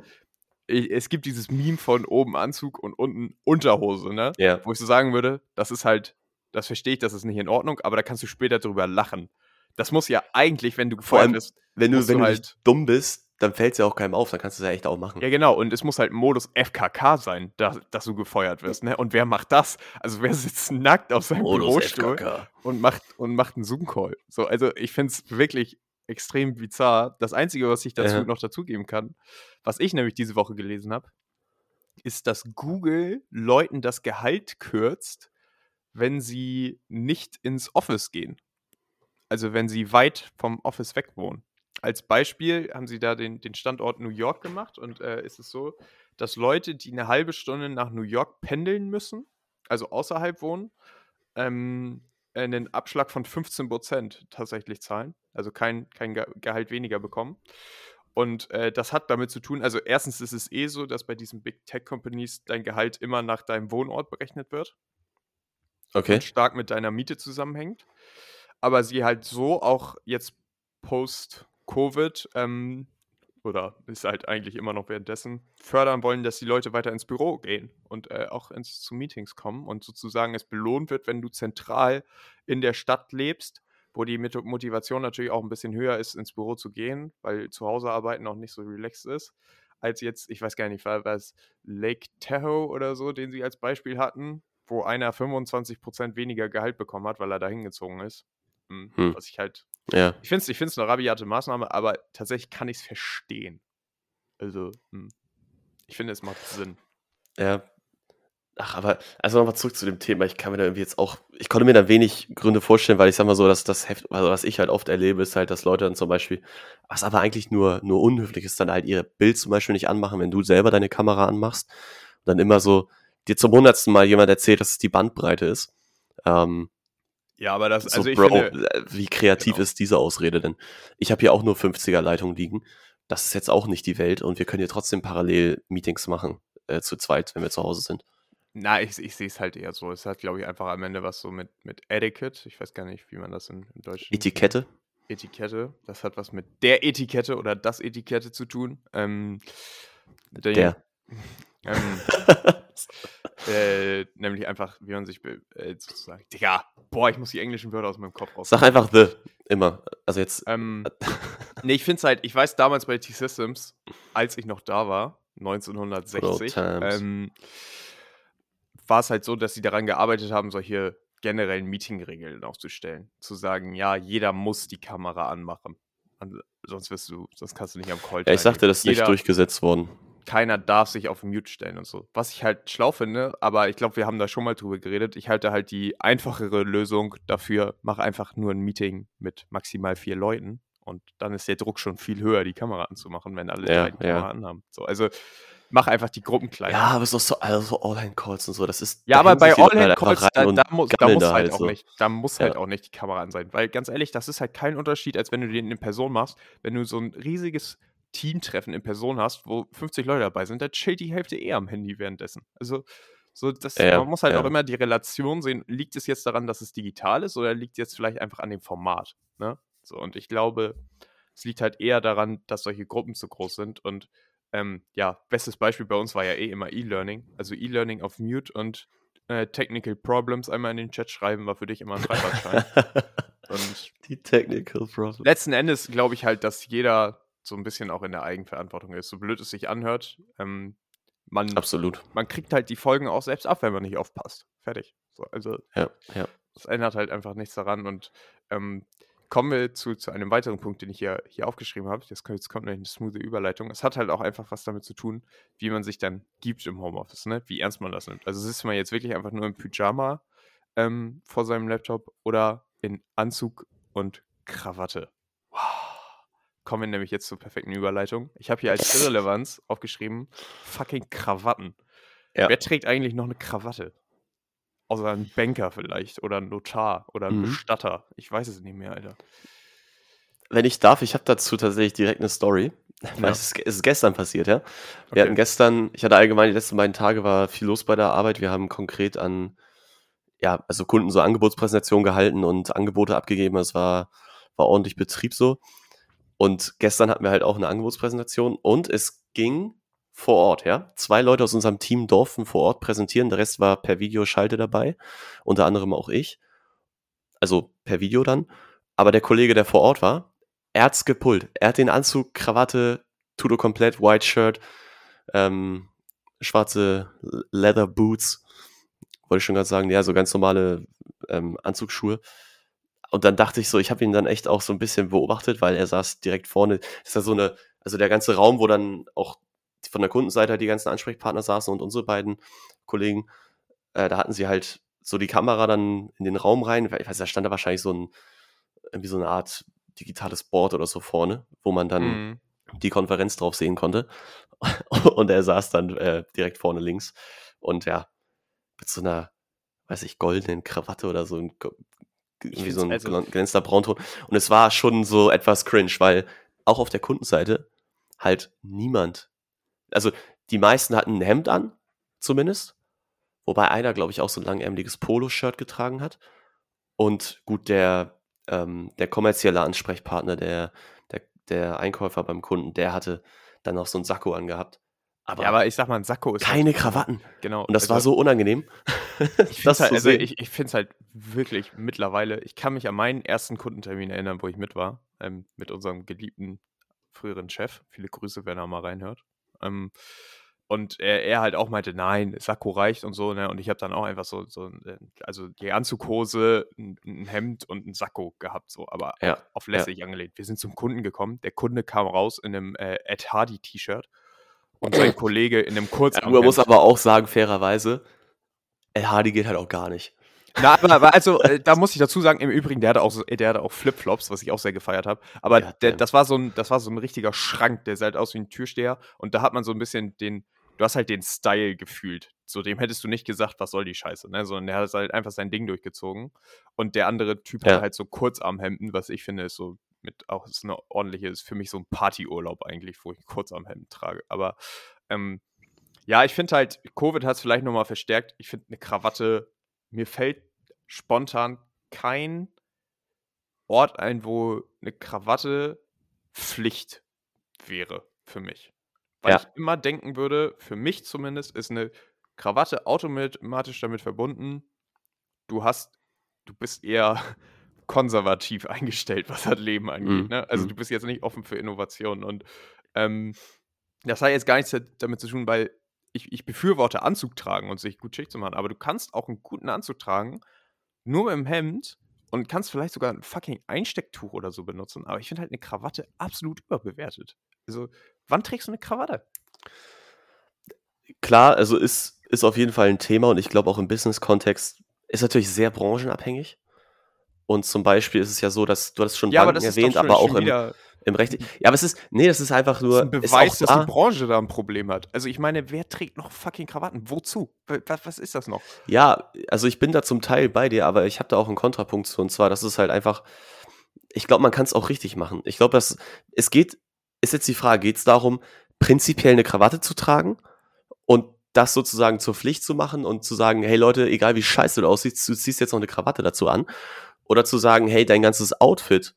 Ich, es gibt dieses Meme von oben Anzug und unten Unterhose, ne? Ja. Wo ich so sagen würde, das ist halt, das verstehe ich, das ist nicht in Ordnung, aber da kannst du später drüber lachen. Das muss ja eigentlich, wenn du Vor allem, bist, wenn du, wenn du halt- nicht dumm bist, dann fällt es ja auch keinem auf, dann kannst du es ja echt auch machen. Ja, genau. Und es muss halt Modus FKK sein, da, dass du gefeuert wirst. Ne? Und wer macht das? Also wer sitzt nackt auf seinem Modus Bürostuhl FKK. und macht, und macht einen Zoom-Call? So, also ich finde es wirklich extrem bizarr. Das Einzige, was ich dazu Ja. noch dazugeben kann, was ich nämlich diese Woche gelesen habe, ist, dass Google Leuten das Gehalt kürzt, wenn sie nicht ins Office gehen. Also wenn sie weit vom Office weg wohnen. Als Beispiel haben sie da den, den Standort New York gemacht und äh, ist es so, dass Leute, die eine halbe Stunde nach New York pendeln müssen, also außerhalb wohnen, ähm, einen Abschlag von 15% tatsächlich zahlen. Also kein, kein Ge Gehalt weniger bekommen. Und äh, das hat damit zu tun, also erstens ist es eh so, dass bei diesen Big Tech Companies dein Gehalt immer nach deinem Wohnort berechnet wird Okay. und stark mit deiner Miete zusammenhängt. Aber sie halt so auch jetzt post-Covid ähm, oder ist halt eigentlich immer noch währenddessen fördern wollen, dass die Leute weiter ins Büro gehen und äh, auch ins, zu Meetings kommen und sozusagen es belohnt wird, wenn du zentral in der Stadt lebst, wo die Motivation natürlich auch ein bisschen höher ist, ins Büro zu gehen, weil zu Hause arbeiten auch nicht so relaxed ist, als jetzt, ich weiß gar nicht, war was Lake Tahoe oder so, den sie als Beispiel hatten, wo einer 25% weniger Gehalt bekommen hat, weil er da hingezogen ist. Hm, Hm. Was ich halt Ja. ich finde es ich find's eine rabiate Maßnahme, aber tatsächlich kann ich es verstehen. Also, hm. ich finde, es macht Sinn. Ja. Ach, aber, also nochmal zurück zu dem Thema. Ich kann mir da irgendwie jetzt auch, ich konnte mir da wenig Gründe vorstellen, weil ich sag mal so, dass das Heft, also was ich halt oft erlebe, ist halt, dass Leute dann zum Beispiel, was aber eigentlich nur, nur unhöflich ist, dann halt ihr Bild zum Beispiel nicht anmachen, wenn du selber deine Kamera anmachst. Und dann immer so, dir zum hundertsten Mal jemand erzählt, dass es die Bandbreite ist. Ähm, Ja, aber das, so, also ich Bro, finde, äh, wie kreativ genau. ist diese Ausrede denn? Ich habe hier auch nur 50er Leitung liegen. Das ist jetzt auch nicht die Welt und wir können hier trotzdem parallel Meetings machen, äh, zu zweit, wenn wir zu Hause sind. Na, ich, ich sehe es halt eher so. Es hat, glaube ich, einfach am Ende was so mit, mit Etiquette. Ich weiß gar nicht, wie man das in, im Deutschen. Etikette? Etikette. Das hat was mit der Etikette oder das Etikette zu tun. Ähm, der. Der. Ähm, äh, nämlich einfach, wie man sich äh, sozusagen. Digga, boah, ich muss die englischen Wörter aus meinem Kopf raus. Sag einfach the, immer. Also jetzt, Ähm, nee, ich finde es halt, ich weiß damals bei T-Systems, als ich noch da war, 1960, times. ähm, war es halt so, dass sie daran gearbeitet haben, solche generellen Meeting-Regeln aufzustellen. Zu sagen, ja, jeder muss die Kamera anmachen. An- Sonst wirst du, sonst kannst du nicht am Call ja, ich sagte, das ist nicht Jeder- durchgesetzt worden. keiner darf sich auf Mute stellen und so. Was ich halt schlau finde, aber ich glaube, wir haben da schon mal drüber geredet. Ich halte halt die einfachere Lösung dafür, mach einfach nur ein Meeting mit maximal vier Leuten und dann ist der Druck schon viel höher, die Kamera anzumachen, wenn alle Ja, die ja. Kamera anhaben. So, also mach einfach die Gruppen kleiner. Ja, aber doch so, also so All-Hand-Calls und so, das ist. Ja, da aber bei All-Hand-Calls, da, da, muss, da muss halt halt auch so. nicht, da muss halt Ja. auch nicht die Kamera an sein. Weil ganz ehrlich, das ist halt kein Unterschied, als wenn du den in Person machst. Wenn du so ein riesiges Teamtreffen in Person hast, wo 50 Leute dabei sind, da chillt die Hälfte eher am Handy währenddessen. Also, so das, Ja, man muss halt ja. auch immer die Relation sehen. Liegt es jetzt daran, dass es digital ist oder liegt es jetzt vielleicht einfach an dem Format? Ne? So, und ich glaube, es liegt halt eher daran, dass solche Gruppen zu groß sind. Und ähm, ja, bestes Beispiel bei uns war ja eh immer E-Learning. Also E-Learning auf Mute und äh, Technical Problems einmal in den Chat schreiben, war für dich immer ein Freifahrtschein. und die Technical Problem. letzten Endes glaube ich halt, dass jeder so ein bisschen auch in der Eigenverantwortung ist. So blöd es sich anhört. Ähm, man, Absolut. man kriegt halt die Folgen auch selbst ab, wenn man nicht aufpasst. Fertig. So, also Ja, ja. das ändert halt einfach nichts daran. Und ähm, kommen wir zu, zu einem weiteren Punkt, den ich hier, hier aufgeschrieben habe. Jetzt kommt, jetzt kommt eine smooth Überleitung. Es hat halt auch einfach was damit zu tun, wie man sich dann gibt im Homeoffice, ne? wie ernst man das nimmt. Also sitzt man jetzt wirklich einfach nur im Pyjama ähm, vor seinem Laptop oder in Anzug und Krawatte. Wow. Kommen wir nämlich jetzt zur perfekten Überleitung. Ich habe hier als Irrelevanz aufgeschrieben, fucking Krawatten. Ja. Wer trägt eigentlich noch eine Krawatte? Außer ein Banker vielleicht oder ein Notar oder ein Mhm. Bestatter. Ich weiß es nicht mehr, Alter. Wenn ich darf, ich habe dazu tatsächlich direkt eine Story. Weil Ja. es, ist, es ist gestern passiert, ja. Wir Okay. hatten gestern, ich hatte allgemein die letzten beiden Tage war viel los bei der Arbeit. Wir haben konkret an, ja, also Kunden so Angebotspräsentationen gehalten und Angebote abgegeben. Es war, war ordentlich Betrieb so. Und gestern hatten wir halt auch eine Angebotspräsentation und es ging vor Ort, ja. Zwei Leute aus unserem Team durften vor Ort präsentieren. Der Rest war per Videoschalte dabei. Unter anderem auch ich. Also per Video dann. Aber der Kollege, der vor Ort war, er hat's gepullt. Er hat den Anzug, Krawatte, Tudo komplett, White Shirt, ähm, schwarze Leather Boots, wollte ich schon gerade sagen, ja, so ganz normale ähm, Anzugsschuhe. Und dann dachte ich so, ich habe ihn dann echt auch so ein bisschen beobachtet, weil er saß direkt vorne. Das ist ja so eine, also der ganze Raum, wo dann auch von der Kundenseite die ganzen Ansprechpartner saßen und unsere beiden Kollegen, äh, da hatten sie halt so die Kamera dann in den Raum rein. Ich weiß, da stand da wahrscheinlich so ein, irgendwie so eine Art digitales Board oder so vorne, wo man dann Mhm. die Konferenz drauf sehen konnte. Und er saß dann äh, direkt vorne links. Und ja, mit so einer, weiß ich, goldenen Krawatte oder so, ein, irgendwie so ein also- glän- glänzender Braunton. Und es war schon so etwas cringe, weil auch auf der Kundenseite halt niemand, also die meisten hatten ein Hemd an, zumindest. Wobei einer, glaube ich, auch so ein langärmeliges Poloshirt getragen hat. Und gut, der, ähm, der kommerzielle Ansprechpartner, der, der, der Einkäufer beim Kunden, der hatte dann auch so ein Sakko angehabt. Aber, Ja, aber ich sag mal, ein Sakko ist keine halt, Krawatten. Genau. Und das war also- so unangenehm. Ich finde halt, also ich, ich finde es halt wirklich mittlerweile, ich kann mich an meinen ersten Kundentermin erinnern, wo ich mit war, ähm, mit unserem geliebten früheren Chef. Viele Grüße, wenn er mal reinhört. Ähm, und er, er halt auch meinte, nein, Sakko reicht und so, ne? Und ich habe dann auch einfach so, so äh, also die Anzughose, ein, ein Hemd und ein Sakko gehabt, so, aber Ja, auf lässig angelehnt. Wir sind zum Kunden gekommen. Der Kunde kam raus in einem äh, Ed Hardy T-Shirt und sein Kollege in einem Ja, Kurzarmhemd. man muss aber auch sagen, fairerweise, El Hardy geht halt auch gar nicht. Na, aber, also, äh, da muss ich dazu sagen, im Übrigen, der hatte auch, so, der hatte auch Flipflops, was ich auch sehr gefeiert habe. Aber Ja, der, das, war so ein, das war so ein richtiger Schrank, der sah halt aus wie ein Türsteher. Und da hat man so ein bisschen den, du hast halt den Style gefühlt. So dem hättest du nicht gesagt, was soll die Scheiße, ne? Sondern der hat halt einfach sein Ding durchgezogen. Und der andere Typ Ja. hat halt so Kurzarmhemden, was ich finde, ist so mit auch ist eine ordentliche, ist für mich so ein Partyurlaub eigentlich, wo ich Kurzarmhemden trage. Aber ähm, ja, ich finde halt, Covid hat es vielleicht nochmal verstärkt. Ich finde eine Krawatte, mir fällt spontan kein Ort ein, wo eine Krawatte Pflicht wäre für mich. Weil Ja. ich immer denken würde, für mich zumindest ist eine Krawatte automatisch damit verbunden, du hast, du bist eher konservativ eingestellt, was das Leben angeht. Mhm, Ne? Also mhm. du bist jetzt nicht offen für Innovationen. Und ähm, das hat jetzt gar nichts damit zu tun, weil ich, ich befürworte Anzug tragen und sich gut schick zu machen, aber du kannst auch einen guten Anzug tragen, nur mit dem Hemd und kannst vielleicht sogar ein fucking Einstecktuch oder so benutzen. Aber ich finde halt eine Krawatte absolut überbewertet. Also, wann trägst du eine Krawatte? Klar, also ist, ist auf jeden Fall ein Thema und ich glaube auch im Business-Kontext ist natürlich sehr branchenabhängig. Und zum Beispiel ist es ja so, dass du hast schon Ja, Banken erwähnt, schon, aber auch im, Im Recht. Ja, aber es ist, nee, das ist einfach nur. Das ist ein Beweis, dass da, die Branche da ein Problem hat. Also ich meine, wer trägt noch fucking Krawatten? Wozu? Was, was ist das noch? Ja, also ich bin da zum Teil bei dir, aber ich habe da auch einen Kontrapunkt zu. Und zwar, das ist halt einfach, ich glaube, man kann es auch richtig machen. Ich glaube, dass es geht, ist jetzt die Frage, geht es darum, prinzipiell eine Krawatte zu tragen und das sozusagen zur Pflicht zu machen und zu sagen, hey Leute, egal wie scheiße du aussiehst, du ziehst jetzt noch eine Krawatte dazu an. Oder zu sagen, hey, dein ganzes Outfit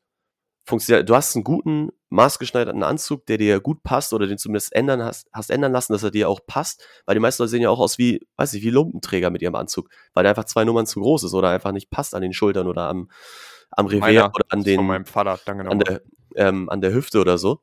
funktioniert, du hast einen guten, maßgeschneiderten Anzug, der dir gut passt oder den zumindest ändern hast, hast ändern lassen, dass er dir auch passt, weil die meisten Leute sehen ja auch aus wie, weiß ich, wie Lumpenträger mit ihrem Anzug, weil der einfach zwei Nummern zu groß ist oder einfach nicht passt an den Schultern oder am, am Revers oder an den, Vater, danke an der, ähm, an der Hüfte oder so.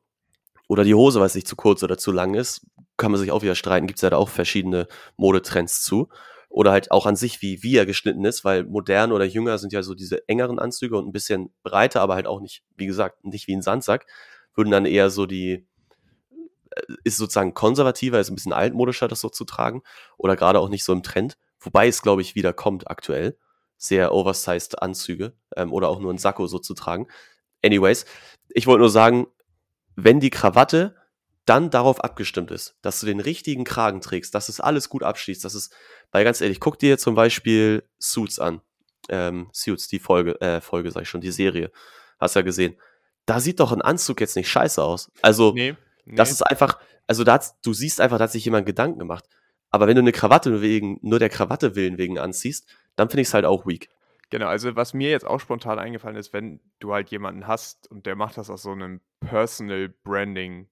Oder die Hose, weiß ich, zu kurz oder zu lang ist, kann man sich auch wieder streiten, gibt es ja da auch verschiedene Modetrends zu oder halt auch an sich, wie, wie er geschnitten ist, weil modern oder jünger sind ja so diese engeren Anzüge und ein bisschen breiter, aber halt auch nicht, wie gesagt, nicht wie ein Sandsack, würden dann eher so die, äh, ist sozusagen konservativer, ist ein bisschen altmodischer, das so zu tragen. Oder gerade auch nicht so im Trend, wobei es, glaube ich, wieder kommt aktuell, sehr oversized Anzüge ähm, oder auch nur ein Sakko so zu tragen. Anyways, ich wollte nur sagen, wenn die Krawatte dann darauf abgestimmt ist, dass du den richtigen Kragen trägst, dass es alles gut abschließt, dass es, weil ganz ehrlich, guck dir zum Beispiel Suits an. Ähm, Suits, die Folge, äh, Folge sag ich schon, die Serie. Hast ja gesehen. Da sieht doch ein Anzug jetzt nicht scheiße aus. Also, nee, nee. das ist einfach, also da hat, du siehst einfach, da hat sich jemand Gedanken gemacht. Aber wenn du eine Krawatte wegen, nur der Krawatte willen wegen anziehst, dann finde ich es halt auch weak. Genau, also was mir jetzt auch spontan eingefallen ist, wenn du halt jemanden hast und der macht das aus so einem Personal Branding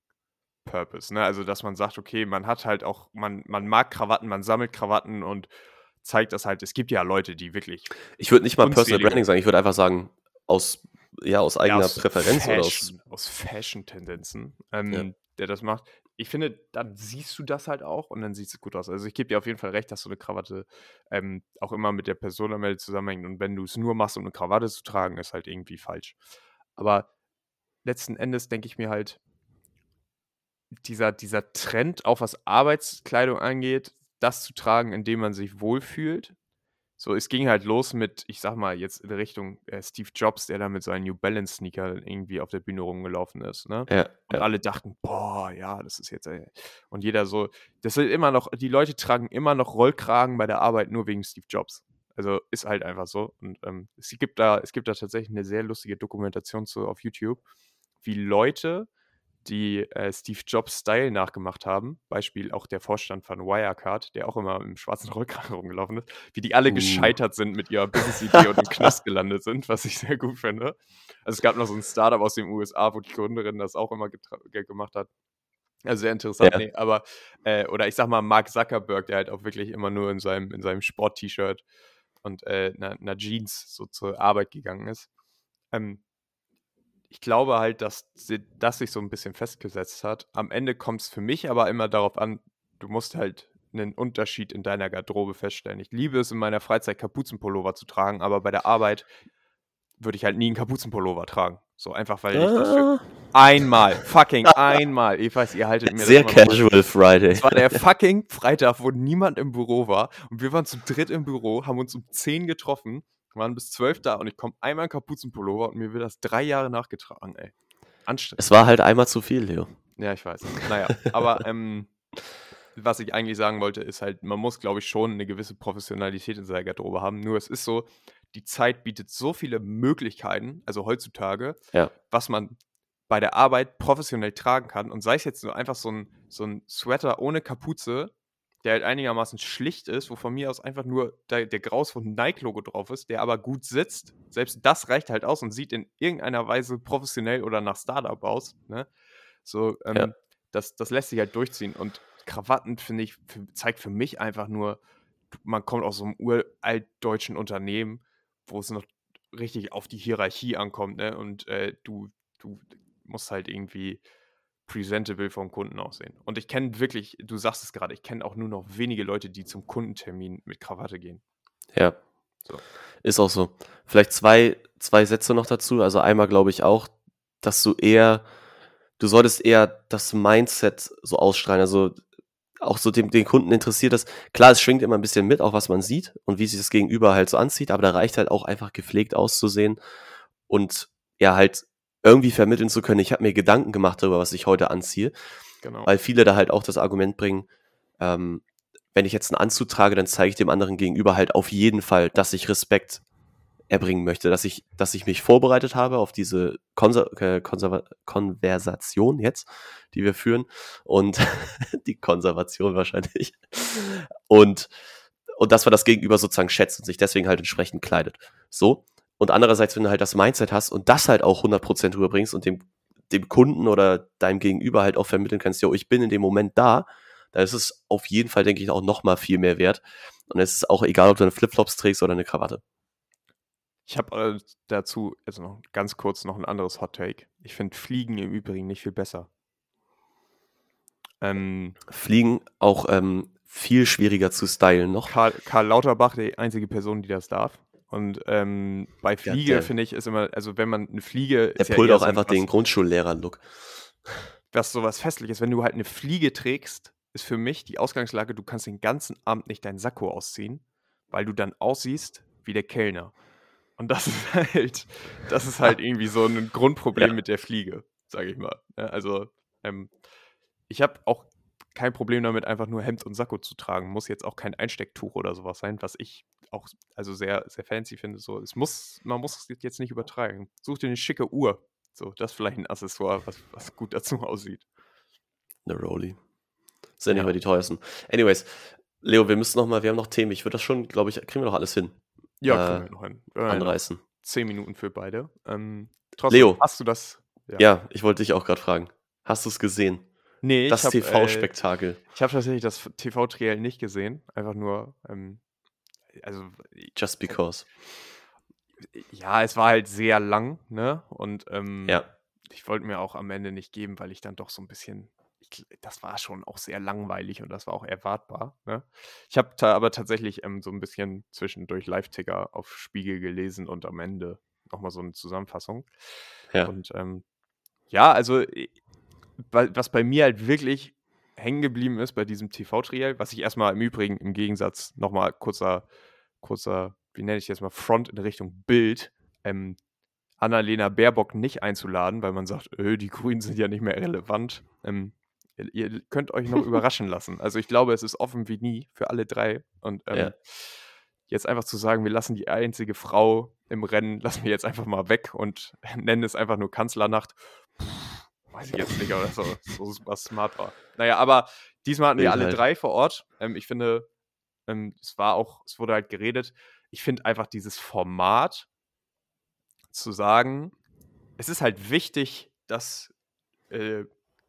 Purpose, ne? Also, dass man sagt, okay, man hat halt auch, man, man mag Krawatten, man sammelt Krawatten und zeigt das halt. Es gibt ja Leute, die wirklich. Ich würde nicht mal Personal Branding sagen, ich würde einfach sagen, aus, ja, aus eigener ja, aus Präferenz Fashion, oder aus. Aus Fashion-Tendenzen, ähm, ja. der das macht. Ich finde, dann siehst du das halt auch und dann sieht es gut aus. Also ich gebe dir auf jeden Fall recht, dass so eine Krawatte ähm, auch immer mit der Personenmeldung zusammenhängt. Und wenn du es nur machst, um eine Krawatte zu tragen, ist halt irgendwie falsch. Aber letzten Endes denke ich mir halt, dieser, dieser Trend, auch was Arbeitskleidung angeht, das zu tragen, indem man sich wohlfühlt. So, es ging halt los mit, ich sag mal, jetzt in Richtung äh, Steve Jobs, der da mit seinen New Balance Sneaker irgendwie auf der Bühne rumgelaufen ist, ne? Ja, und ja. alle dachten, boah, ja, das ist jetzt, ey. und jeder so, das ist immer noch, die Leute tragen immer noch Rollkragen bei der Arbeit nur wegen Steve Jobs. Also ist halt einfach so. Und ähm, es gibt da, es gibt da tatsächlich eine sehr lustige Dokumentation zu auf YouTube, wie Leute die äh, Steve Jobs Style nachgemacht haben. Beispiel auch der Vorstand von Wirecard, der auch immer im schwarzen Rollkragen rumgelaufen ist, wie die alle uh. gescheitert sind mit ihrer Business-Idee und im Knast gelandet sind, was ich sehr gut finde. Also es gab noch so ein Startup aus den USA, wo die Gründerin das auch immer gemacht hat. Also sehr interessant, ja. nee, aber, äh, oder ich sag mal Mark Zuckerberg, der halt auch wirklich immer nur in seinem, in seinem Sport-T-Shirt und äh, einer, einer Jeans so zur Arbeit gegangen ist. Ähm, ich glaube halt, dass das sich so ein bisschen festgesetzt hat. Am Ende kommt es für mich aber immer darauf an, du musst halt einen Unterschied in deiner Garderobe feststellen. Ich liebe es in meiner Freizeit Kapuzenpullover zu tragen, aber bei der Arbeit würde ich halt nie einen Kapuzenpullover tragen. So einfach, weil ah. ich das für ah. einmal, fucking einmal, ich weiß, ihr haltet mir Sehr casual mal. Friday. Es war der fucking Freitag, wo niemand im Büro war und wir waren zu dritt im Büro, haben uns um 10 getroffen waren bis zwölf da und ich komme einmal in Kapuzenpullover und mir wird das drei Jahre nachgetragen, ey. Anstrengend. Es war halt einmal zu viel, Leo. Ja, ich weiß. Naja, aber ähm, was ich eigentlich sagen wollte, ist halt, man muss, glaube ich, schon eine gewisse Professionalität in seiner Garderobe haben. Nur es ist so, die Zeit bietet so viele Möglichkeiten, also heutzutage, ja. was man bei der Arbeit professionell tragen kann. Und sei es jetzt nur einfach so ein, so ein Sweater ohne Kapuze, der halt einigermaßen schlicht ist, wo von mir aus einfach nur der, der Graus von Nike-Logo drauf ist, der aber gut sitzt. Selbst das reicht halt aus und sieht in irgendeiner Weise professionell oder nach Startup aus. Ne? So, ähm, ja. das, das lässt sich halt durchziehen. Und Krawatten, finde ich, zeigt für mich einfach nur, man kommt aus so einem uraltdeutschen Unternehmen, wo es noch richtig auf die Hierarchie ankommt, ne? Und äh, du, du musst halt irgendwie presentable vom Kunden aussehen. Und ich kenne wirklich, du sagst es gerade, ich kenne auch nur noch wenige Leute, die zum Kundentermin mit Krawatte gehen. Ja. So. Ist auch so. Vielleicht zwei, zwei Sätze noch dazu. Also einmal glaube ich auch, dass du eher, du solltest eher das Mindset so ausstrahlen. Also auch so dem, den Kunden interessiert das. Klar, es schwingt immer ein bisschen mit, auch was man sieht und wie sich das Gegenüber halt so anzieht, aber da reicht halt auch einfach gepflegt auszusehen und ja halt irgendwie vermitteln zu können, ich habe mir Gedanken gemacht darüber, was ich heute anziehe. Genau. Weil viele da halt auch das Argument bringen, ähm, wenn ich jetzt einen Anzug trage, dann zeige ich dem anderen gegenüber halt auf jeden Fall, dass ich Respekt erbringen möchte, dass ich, dass ich mich vorbereitet habe auf diese Konser äh, Konversation jetzt, die wir führen und die Konservation wahrscheinlich und und dass man das Gegenüber sozusagen schätzt und sich deswegen halt entsprechend kleidet. So. Und andererseits, wenn du halt das Mindset hast und das halt auch 100% rüberbringst und dem, dem Kunden oder deinem Gegenüber halt auch vermitteln kannst, jo, ich bin in dem Moment da, dann ist es auf jeden Fall, denke ich, auch noch mal viel mehr wert. Und es ist auch egal, ob du eine Flipflops trägst oder eine Krawatte. Ich habe äh, dazu also noch ganz kurz noch ein anderes Hot Take. Ich finde Fliegen im Übrigen nicht viel besser. Ähm, Fliegen auch ähm, viel schwieriger zu stylen noch. Karl, Karl, Lauterbach, die einzige Person, die das darf. Und ähm, bei Fliege, ja, finde ich, ist immer, also wenn man eine Fliege. Der pullt ja auch so einfach den Grundschullehrer-Look. Was sowas Festliches. Wenn du halt eine Fliege trägst, ist für mich die Ausgangslage, du kannst den ganzen Abend nicht deinen Sakko ausziehen, weil du dann aussiehst wie der Kellner. Und das ist halt, das ist halt irgendwie so ein Grundproblem ja. mit der Fliege, sage ich mal. Ja, also, ähm, ich habe auch kein Problem damit, einfach nur Hemd und Sakko zu tragen. Muss jetzt auch kein Einstecktuch oder sowas sein, was ich auch also sehr, sehr fancy finde. So, es muss, man muss es jetzt nicht übertreiben. Such dir eine schicke Uhr. So, das ist vielleicht ein Accessoire, was, was gut dazu aussieht. Eine Rolli. Sind ja nicht mehr die teuersten. Anyways, Leo, wir müssen noch mal, wir haben noch Themen. Ich würde das schon, glaube ich, kriegen wir noch alles hin. Ja, äh, kriegen wir noch hin. Äh, anreißen. Zehn Minuten für beide. Ähm, trotzdem, Leo. Hast du das? Ja, ja ich wollte dich auch gerade fragen. Hast du es gesehen? Nee, das TV-Spektakel. Äh, ich habe tatsächlich das TV-Triell nicht gesehen. Einfach nur, ähm, also. Just because. Ja, es war halt sehr lang, ne? Und ähm, ja. ich wollte mir auch am Ende nicht geben, weil ich dann doch so ein bisschen ich, das war schon auch sehr langweilig und das war auch erwartbar. Ne? Ich habe da aber tatsächlich ähm, so ein bisschen zwischendurch Live-Ticker auf Spiegel gelesen und am Ende nochmal so eine Zusammenfassung. Ja. Und ähm, ja, also was bei mir halt wirklich hängen geblieben ist bei diesem TV-Trial, was ich erstmal im Übrigen im Gegensatz nochmal kurzer, kurzer, wie nenne ich das mal, Front in Richtung Bild, ähm, Annalena Baerbock nicht einzuladen, weil man sagt, öh, die Grünen sind ja nicht mehr relevant. Ähm, ihr könnt euch noch überraschen lassen. Also ich glaube, es ist offen wie nie für alle drei. Und ähm, ja. jetzt einfach zu sagen, wir lassen die einzige Frau im Rennen, lassen wir jetzt einfach mal weg und nennen es einfach nur Kanzlernacht. Weiß ich jetzt nicht, ob das so, so super smart war. Naja, aber diesmal hatten wir alle halt. drei vor Ort. Ähm, ich finde, ähm, es war auch, es wurde halt geredet. Ich finde einfach dieses Format zu sagen, es ist halt wichtig, dass äh,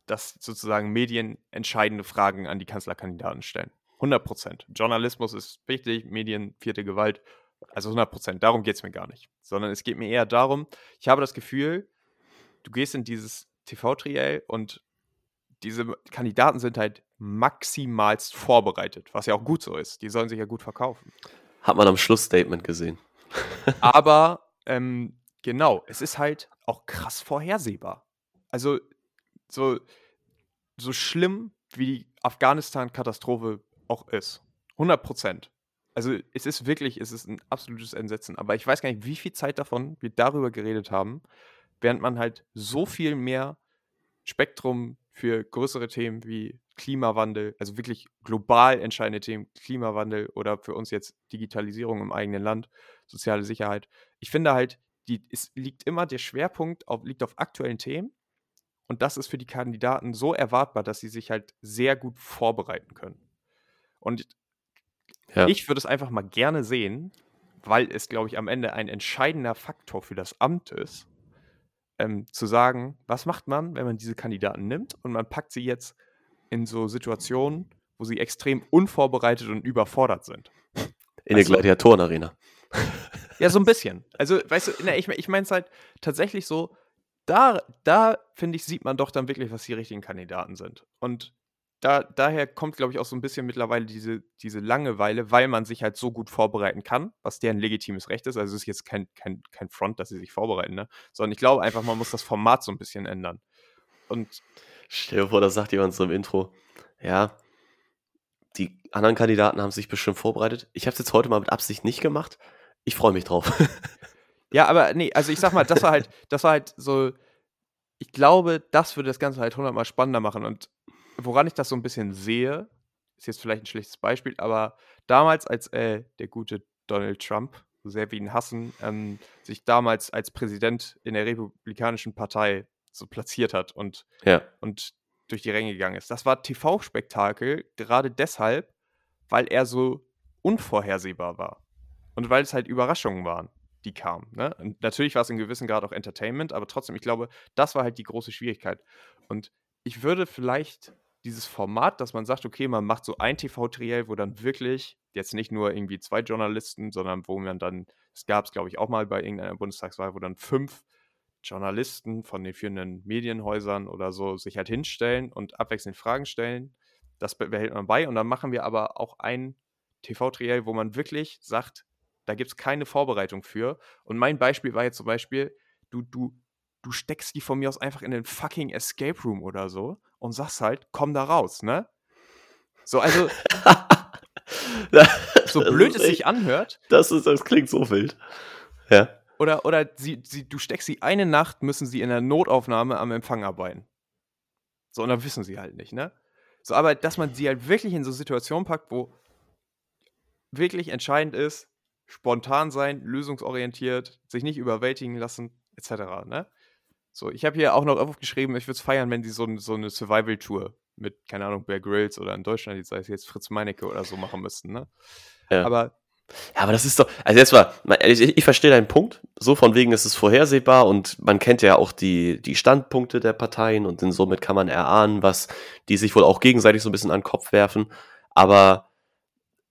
dass sozusagen Medien entscheidende Fragen an die Kanzlerkandidaten stellen. 100 Prozent. Journalismus ist wichtig, Medien, vierte Gewalt, also 100 Prozent. Darum geht es mir gar nicht. Sondern es geht mir eher darum, ich habe das Gefühl, du gehst in dieses TV-Triell und diese Kandidaten sind halt maximalst vorbereitet, was ja auch gut so ist. Die sollen sich ja gut verkaufen. Hat man am Schlussstatement gesehen. Aber ähm, genau, es ist halt auch krass vorhersehbar. Also so, so schlimm wie die Afghanistan-Katastrophe auch ist. 100 Prozent. Also es ist wirklich, es ist ein absolutes Entsetzen. Aber ich weiß gar nicht, wie viel Zeit davon wir darüber geredet haben, während man halt so viel mehr Spektrum für größere Themen wie Klimawandel, also wirklich global entscheidende Themen, Klimawandel oder für uns jetzt Digitalisierung im eigenen Land, soziale Sicherheit. Ich finde halt, die, es liegt immer der Schwerpunkt auf, liegt auf aktuellen Themen und das ist für die Kandidaten so erwartbar, dass sie sich halt sehr gut vorbereiten können. Und ja. ich würde es einfach mal gerne sehen, weil es, glaube ich, am Ende ein entscheidender Faktor für das Amt ist, ähm, zu sagen, was macht man, wenn man diese Kandidaten nimmt und man packt sie jetzt in so Situationen, wo sie extrem unvorbereitet und überfordert sind. In der Gladiatorenarena. Ja, so ein bisschen. Also, weißt du, ich, ich meine es halt tatsächlich so, da, da finde ich, sieht man doch dann wirklich, was die richtigen Kandidaten sind. Und da, daher kommt, glaube ich, auch so ein bisschen mittlerweile diese, diese Langeweile, weil man sich halt so gut vorbereiten kann, was deren legitimes Recht ist. Also es ist jetzt kein, kein, kein Front, dass sie sich vorbereiten, ne? sondern ich glaube einfach, man muss das Format so ein bisschen ändern. Und Stell dir vor, da sagt jemand so im Intro, ja, die anderen Kandidaten haben sich bestimmt vorbereitet. Ich habe es jetzt heute mal mit Absicht nicht gemacht. Ich freue mich drauf. Ja, aber nee, also ich sag mal, das war halt, das war halt so, ich glaube, das würde das Ganze halt hundertmal spannender machen. Und woran ich das so ein bisschen sehe, ist jetzt vielleicht ein schlechtes Beispiel, aber damals, als äh, der gute Donald Trump, so sehr wir ihn hassen, ähm, sich damals als Präsident in der Republikanischen Partei so platziert hat und, Ja. und durch die Ränge gegangen ist. Das war TV-Spektakel, gerade deshalb, weil er so unvorhersehbar war. Und weil es halt Überraschungen waren, die kamen. Ne? Und natürlich war es in gewissem Grad auch Entertainment, aber trotzdem, ich glaube, das war halt die große Schwierigkeit. Und ich würde vielleicht dieses Format, dass man sagt, okay, man macht so ein TV-Triell, wo dann wirklich jetzt nicht nur irgendwie zwei Journalisten, sondern wo man dann, es gab es glaube ich auch mal bei irgendeiner Bundestagswahl, wo dann fünf Journalisten von den führenden Medienhäusern oder so sich halt hinstellen und abwechselnd Fragen stellen. Das behält man bei und dann machen wir aber auch ein TV-Triell, wo man wirklich sagt, da gibt es keine Vorbereitung für. Und mein Beispiel war jetzt zum Beispiel, du, du, du steckst die von mir aus einfach in den fucking Escape Room oder so und sagst halt, komm da raus, ne? So, also, so blöd es echt- sich anhört, Das, ist, das klingt so wild. Ja. oder, oder sie, sie, du steckst sie eine Nacht, müssen sie in der Notaufnahme am Empfang arbeiten. So, und dann wissen sie halt nicht, ne? So, aber dass man sie halt wirklich in so Situationen packt, wo wirklich entscheidend ist, spontan sein, lösungsorientiert, sich nicht überwältigen lassen, etc. Ne? So, ich habe hier auch noch aufgeschrieben, ich würde es feiern, wenn die so, so eine Survival-Tour mit, keine Ahnung, Bear Grylls oder in Deutschland, jetzt sei es jetzt Fritz Meinecke oder so machen müssten, ne? Ja. Aber Ja, aber das ist doch, also jetzt mal, mal ehrlich, ich, ich verstehe deinen Punkt. So von wegen ist es vorhersehbar und man kennt ja auch die, die Standpunkte der Parteien und somit kann man erahnen, was die sich wohl auch gegenseitig so ein bisschen an den Kopf werfen. Aber,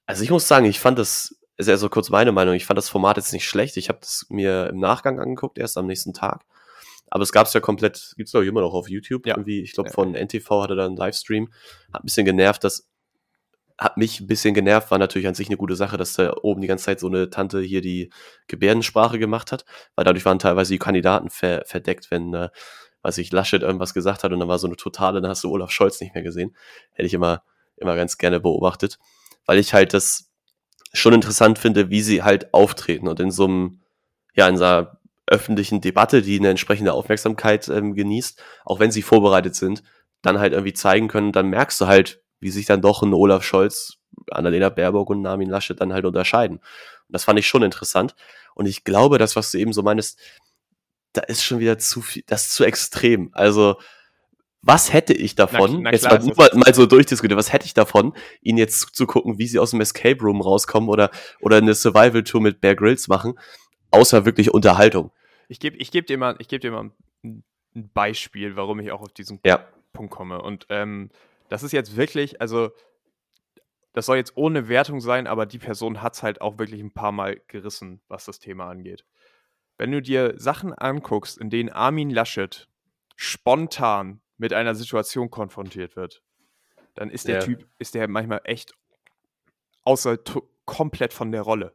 also ich muss sagen, ich fand das, ist ja so kurz meine Meinung, ich fand das Format jetzt nicht schlecht. Ich habe das mir im Nachgang angeguckt, erst am nächsten Tag. Aber es gab es ja komplett, gibt's glaube ich immer noch auf YouTube. Ja. Irgendwie, ich glaube von NTV hatte da einen Livestream. Hat ein bisschen genervt, dass hat mich ein bisschen genervt, war natürlich an sich eine gute Sache, dass da oben die ganze Zeit so eine Tante hier die Gebärdensprache gemacht hat, weil dadurch waren teilweise die Kandidaten ver verdeckt, wenn, äh, weiß ich, Laschet irgendwas gesagt hat und dann war so eine totale, dann hast du Olaf Scholz nicht mehr gesehen. Hätte ich immer, immer ganz gerne beobachtet, weil ich halt das schon interessant finde, wie sie halt auftreten und in so einem, ja, in so einer öffentlichen Debatte, die eine entsprechende Aufmerksamkeit ähm, genießt, auch wenn sie vorbereitet sind, dann halt irgendwie zeigen können, dann merkst du halt, wie sich dann doch ein Olaf Scholz, Annalena Baerbock und Armin Laschet dann halt unterscheiden. Und das fand ich schon interessant. Und ich glaube, das, was du eben so meinst, da ist schon wieder zu viel, das ist zu extrem. Also, was hätte ich davon, na jetzt klar, das- mal, mal so durchdiskutiert, was hätte ich davon, ihnen jetzt zuzugucken, wie sie aus dem Escape Room rauskommen oder, oder eine Survival-Tour mit Bear Grylls machen, außer wirklich Unterhaltung. ich gebe ich geb dir mal, ich geb dir mal ein, Beispiel, warum ich auch auf diesen Ja, Punkt komme. Und ähm, das ist jetzt wirklich, also das soll jetzt ohne Wertung sein, aber die Person hat es halt auch wirklich ein paar Mal gerissen, was das Thema angeht. Wenn du dir Sachen anguckst, in denen Armin Laschet spontan mit einer Situation konfrontiert wird, dann ist der Ja. Typ, ist der manchmal echt außer komplett von der Rolle.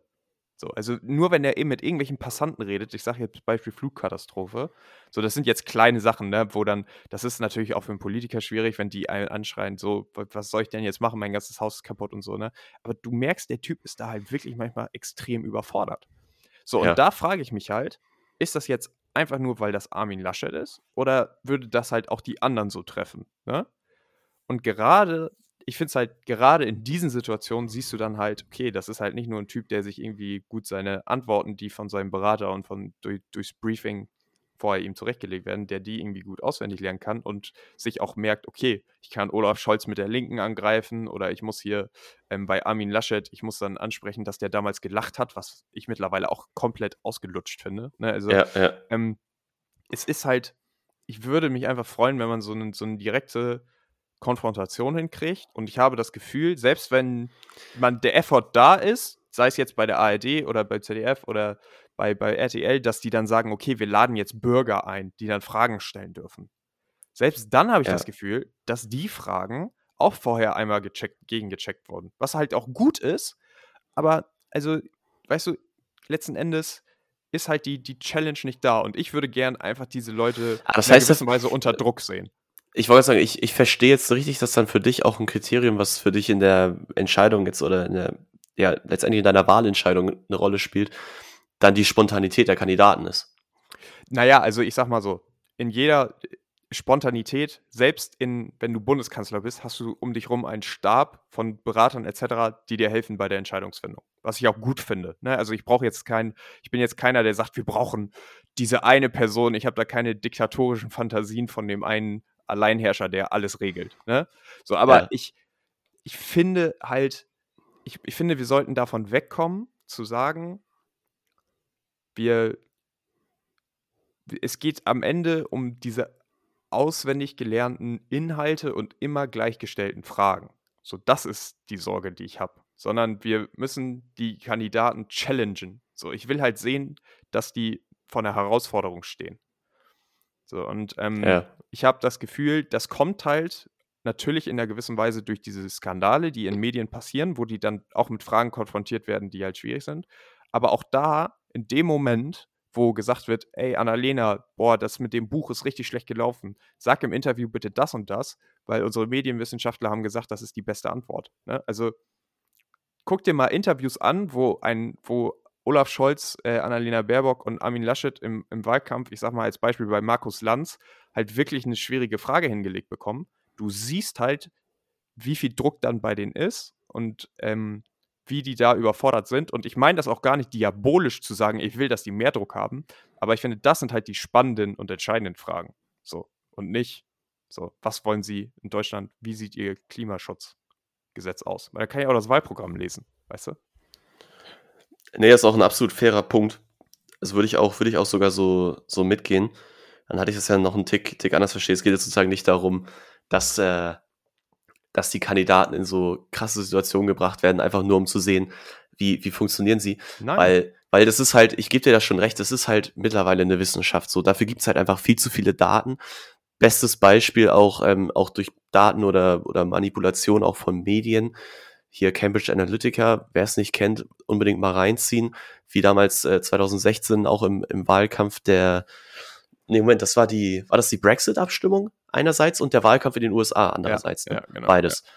So, also nur wenn er eben mit irgendwelchen Passanten redet, ich sage jetzt Beispiel Flugkatastrophe, so das sind jetzt kleine Sachen, ne, wo dann, das ist natürlich auch für einen Politiker schwierig, wenn die einen anschreien, so, wa- was soll ich denn jetzt machen, mein ganzes Haus ist kaputt und so, ne? Aber du merkst, der Typ ist da halt wirklich manchmal extrem überfordert. So, Ja. und da frage ich mich halt, ist das jetzt einfach nur, weil das Armin Laschet ist? Oder würde das halt auch die anderen so treffen? Ne? Und gerade, ich finde es halt, gerade in diesen Situationen siehst du dann halt, okay, das ist halt nicht nur ein Typ, der sich irgendwie gut seine Antworten, die von seinem Berater und von durch, durchs Briefing vorher ihm zurechtgelegt werden, der die irgendwie gut auswendig lernen kann und sich auch merkt, okay, ich kann Olaf Scholz mit der Linken angreifen oder ich muss hier ähm, bei Armin Laschet, ich muss dann ansprechen, dass der damals gelacht hat, was ich mittlerweile auch komplett ausgelutscht finde. Ne? Also ja, ja. ähm, es ist halt, ich würde mich einfach freuen, wenn man so, einen, so eine direkte Konfrontation hinkriegt. Und ich habe das Gefühl, selbst wenn man der Effort da ist, sei es jetzt bei der ARD oder bei ZDF oder bei, bei RTL, dass die dann sagen, okay, wir laden jetzt Bürger ein, die dann Fragen stellen dürfen. Selbst dann habe ich Ja. das Gefühl, dass die Fragen auch vorher einmal gecheckt, gegengecheckt wurden. Was halt auch gut ist, aber also, weißt du, letzten Endes ist halt die, die Challenge nicht da. Und ich würde gern einfach diese Leute Ah, das in heißt, gewissen Weise unter Druck sehen. Ich wollte sagen, ich, ich verstehe jetzt richtig, dass dann für dich auch ein Kriterium, was für dich in der Entscheidung jetzt oder in der, ja, letztendlich in deiner Wahlentscheidung eine Rolle spielt, dann die Spontanität der Kandidaten ist. Naja, also ich sag mal so, in jeder, Spontanität, selbst in, wenn du Bundeskanzler bist, hast du um dich rum einen Stab von Beratern etc., die dir helfen bei der Entscheidungsfindung. Was ich auch gut finde. Ne? Also ich brauche jetzt keinen, ich bin jetzt keiner, der sagt, wir brauchen diese eine Person. Ich habe da keine diktatorischen Fantasien von dem einen Alleinherrscher, der alles regelt. Ne? So, aber ja. ich, ich finde halt, ich, ich finde, wir sollten davon wegkommen, zu sagen, wir, es geht am Ende um diese auswendig gelernten Inhalte und immer gleichgestellten Fragen. So, das ist die Sorge, die ich habe. Sondern wir müssen die Kandidaten challengen. So, ich will halt sehen, dass die vor einer Herausforderung stehen. So, und ähm, ja. ich habe das Gefühl, das kommt halt natürlich in einer gewissen Weise durch diese Skandale, die in Medien passieren, wo die dann auch mit Fragen konfrontiert werden, die halt schwierig sind. Aber auch da, in dem Moment, wo gesagt wird, ey, Annalena, boah, das mit dem Buch ist richtig schlecht gelaufen. Sag im Interview bitte das und das, weil unsere Medienwissenschaftler haben gesagt, das ist die beste Antwort. Ne? Also guck dir mal Interviews an, wo ein, wo Olaf Scholz, äh, Annalena Baerbock und Armin Laschet im, im Wahlkampf, ich sag mal als Beispiel bei Markus Lanz, halt wirklich eine schwierige Frage hingelegt bekommen. Du siehst halt, wie viel Druck dann bei denen ist und ähm, wie die da überfordert sind. Und ich meine das auch gar nicht diabolisch zu sagen, ich will, dass die mehr Druck haben. Aber ich finde, das sind halt die spannenden und entscheidenden Fragen. So. Und nicht so, was wollen Sie in Deutschland? Wie sieht Ihr Klimaschutzgesetz aus? Weil da kann ich auch das Wahlprogramm lesen, weißt du? Nee, ist auch ein absolut fairer Punkt. Das würde ich auch, würde ich auch sogar so, so mitgehen. Dann hatte ich das ja noch einen Tick, Tick anders verstehen. Es geht jetzt sozusagen nicht darum, dass, äh, dass die Kandidaten in so krasse Situationen gebracht werden, einfach nur um zu sehen, wie, wie funktionieren sie. Nein. Weil, weil das ist halt, ich gebe dir da schon recht, das ist halt mittlerweile eine Wissenschaft so. Dafür gibt es halt einfach viel zu viele Daten. Bestes Beispiel auch, ähm, auch durch Daten oder, oder Manipulation auch von Medien. Hier Cambridge Analytica, wer es nicht kennt, unbedingt mal reinziehen. Wie damals äh, 2016 auch im, im Wahlkampf der, nee, Moment, das war die, war das die Brexit-Abstimmung einerseits und der Wahlkampf in den USA andererseits. Ja, ne? ja, genau, Beides. Ja.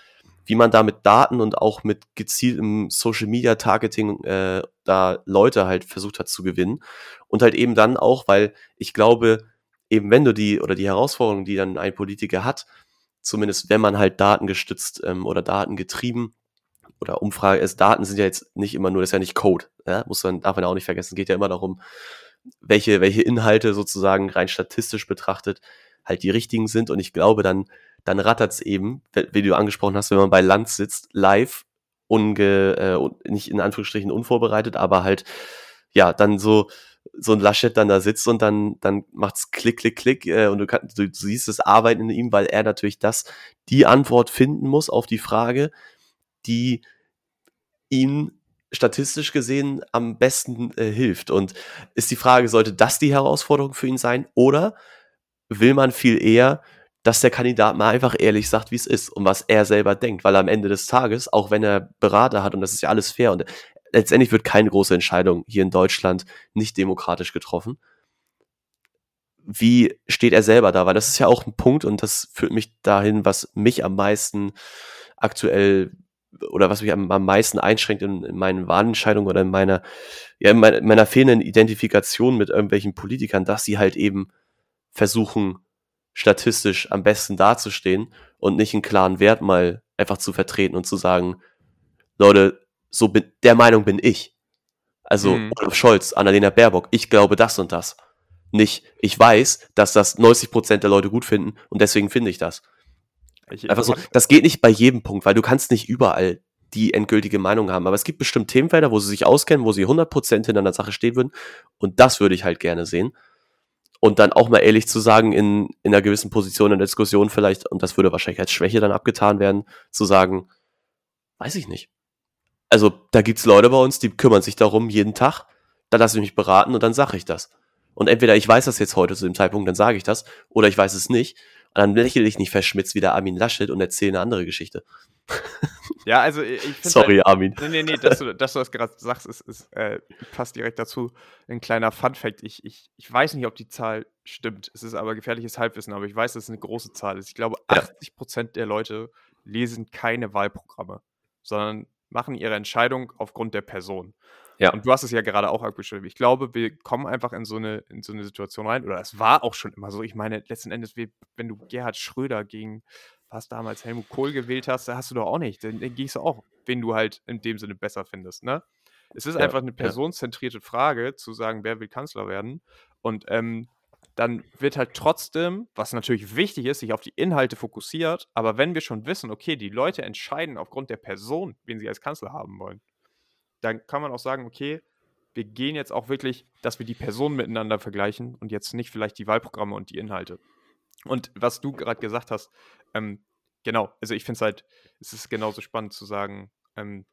Wie man da mit Daten und auch mit gezieltem Social Media Targeting äh, da Leute halt versucht hat zu gewinnen. Und halt eben dann auch, weil ich glaube, eben wenn du die oder die Herausforderung, die dann ein Politiker hat, zumindest wenn man halt datengestützt ähm, oder datengetrieben oder Umfrage, also Daten sind ja jetzt nicht immer nur, das ist ja nicht Code, ja? muss man, darf man auch nicht vergessen, geht ja immer darum, welche, welche Inhalte sozusagen rein statistisch betrachtet halt die richtigen sind. Und ich glaube, dann, dann rattert es eben, wie du angesprochen hast, wenn man bei Land sitzt, live, unge, äh, nicht in Anführungsstrichen unvorbereitet, aber halt, ja, dann so, so ein Laschet dann da sitzt und dann, dann macht's klick, klick, klick, äh, und du, kann, du, du siehst das Arbeiten in ihm, weil er natürlich das, die Antwort finden muss auf die Frage, die ihn statistisch gesehen am besten äh, hilft. Und ist die Frage, sollte das die Herausforderung für ihn sein? Oder will man viel eher, dass der Kandidat mal einfach ehrlich sagt, wie es ist und was er selber denkt? Weil am Ende des Tages, auch wenn er Berater hat, und das ist ja alles fair, und letztendlich wird keine große Entscheidung hier in Deutschland nicht demokratisch getroffen. Wie steht er selber da? Weil das ist ja auch ein Punkt und das führt mich dahin, was mich am meisten aktuell oder was mich am, am meisten einschränkt in, in, meinen Wahlentscheidungen oder in meiner, ja, in meiner, meiner fehlenden Identifikation mit irgendwelchen Politikern, dass sie halt eben versuchen, statistisch am besten dazustehen und nicht einen klaren Wert mal einfach zu vertreten und zu sagen, Leute, so bin, der Meinung bin ich. Also mhm. Olaf Scholz, Annalena Baerbock, ich glaube das und das. Nicht, ich weiß, dass das 90 Prozent der Leute gut finden und deswegen finde ich das. Einfach so, das geht nicht bei jedem Punkt, weil du kannst nicht überall die endgültige Meinung haben. Aber es gibt bestimmt Themenfelder, wo sie sich auskennen, wo sie 100% hinter einer Sache stehen würden. Und das würde ich halt gerne sehen. Und dann auch mal ehrlich zu sagen, in, in einer gewissen Position in der Diskussion vielleicht, und das würde wahrscheinlich als Schwäche dann abgetan werden, zu sagen, weiß ich nicht. Also da gibt's Leute bei uns, die kümmern sich darum jeden Tag. Da lasse ich mich beraten und dann sage ich das. Und entweder ich weiß das jetzt heute zu dem Zeitpunkt, dann sage ich das, oder ich weiß es nicht. Und dann lächle ich nicht verschmitzt wie der Armin Laschet und erzähle eine andere Geschichte. Ja, also ich finde. Sorry, halt, Armin. Nee, nee, nee, dass du, dass du das gerade sagst, ist, ist, äh, passt direkt dazu. Ein kleiner Fun-Fact. Ich, ich, ich weiß nicht, ob die Zahl stimmt. Es ist aber gefährliches Halbwissen, aber ich weiß, dass es eine große Zahl ist. Ich glaube, 80 Prozent der Leute lesen keine Wahlprogramme, sondern machen ihre Entscheidung aufgrund der Person. Ja. Und du hast es ja gerade auch abgeschrieben. Ich glaube, wir kommen einfach in so, eine, in so eine Situation rein, oder es war auch schon immer so. Ich meine, letzten Endes, wenn du Gerhard Schröder gegen was damals Helmut Kohl gewählt hast, da hast du doch auch nicht. Dann, dann gehst du auch, wen du halt in dem Sinne besser findest. Ne? Es ist ja, einfach eine personenzentrierte Frage, zu sagen, wer will Kanzler werden. Und ähm, dann wird halt trotzdem, was natürlich wichtig ist, sich auf die Inhalte fokussiert. Aber wenn wir schon wissen, okay, die Leute entscheiden aufgrund der Person, wen sie als Kanzler haben wollen, dann kann man auch sagen, okay, wir gehen jetzt auch wirklich, dass wir die Personen miteinander vergleichen und jetzt nicht vielleicht die Wahlprogramme und die Inhalte. Und was du gerade gesagt hast, ähm, genau, also ich finde es halt, es ist genauso spannend zu sagen, ähm,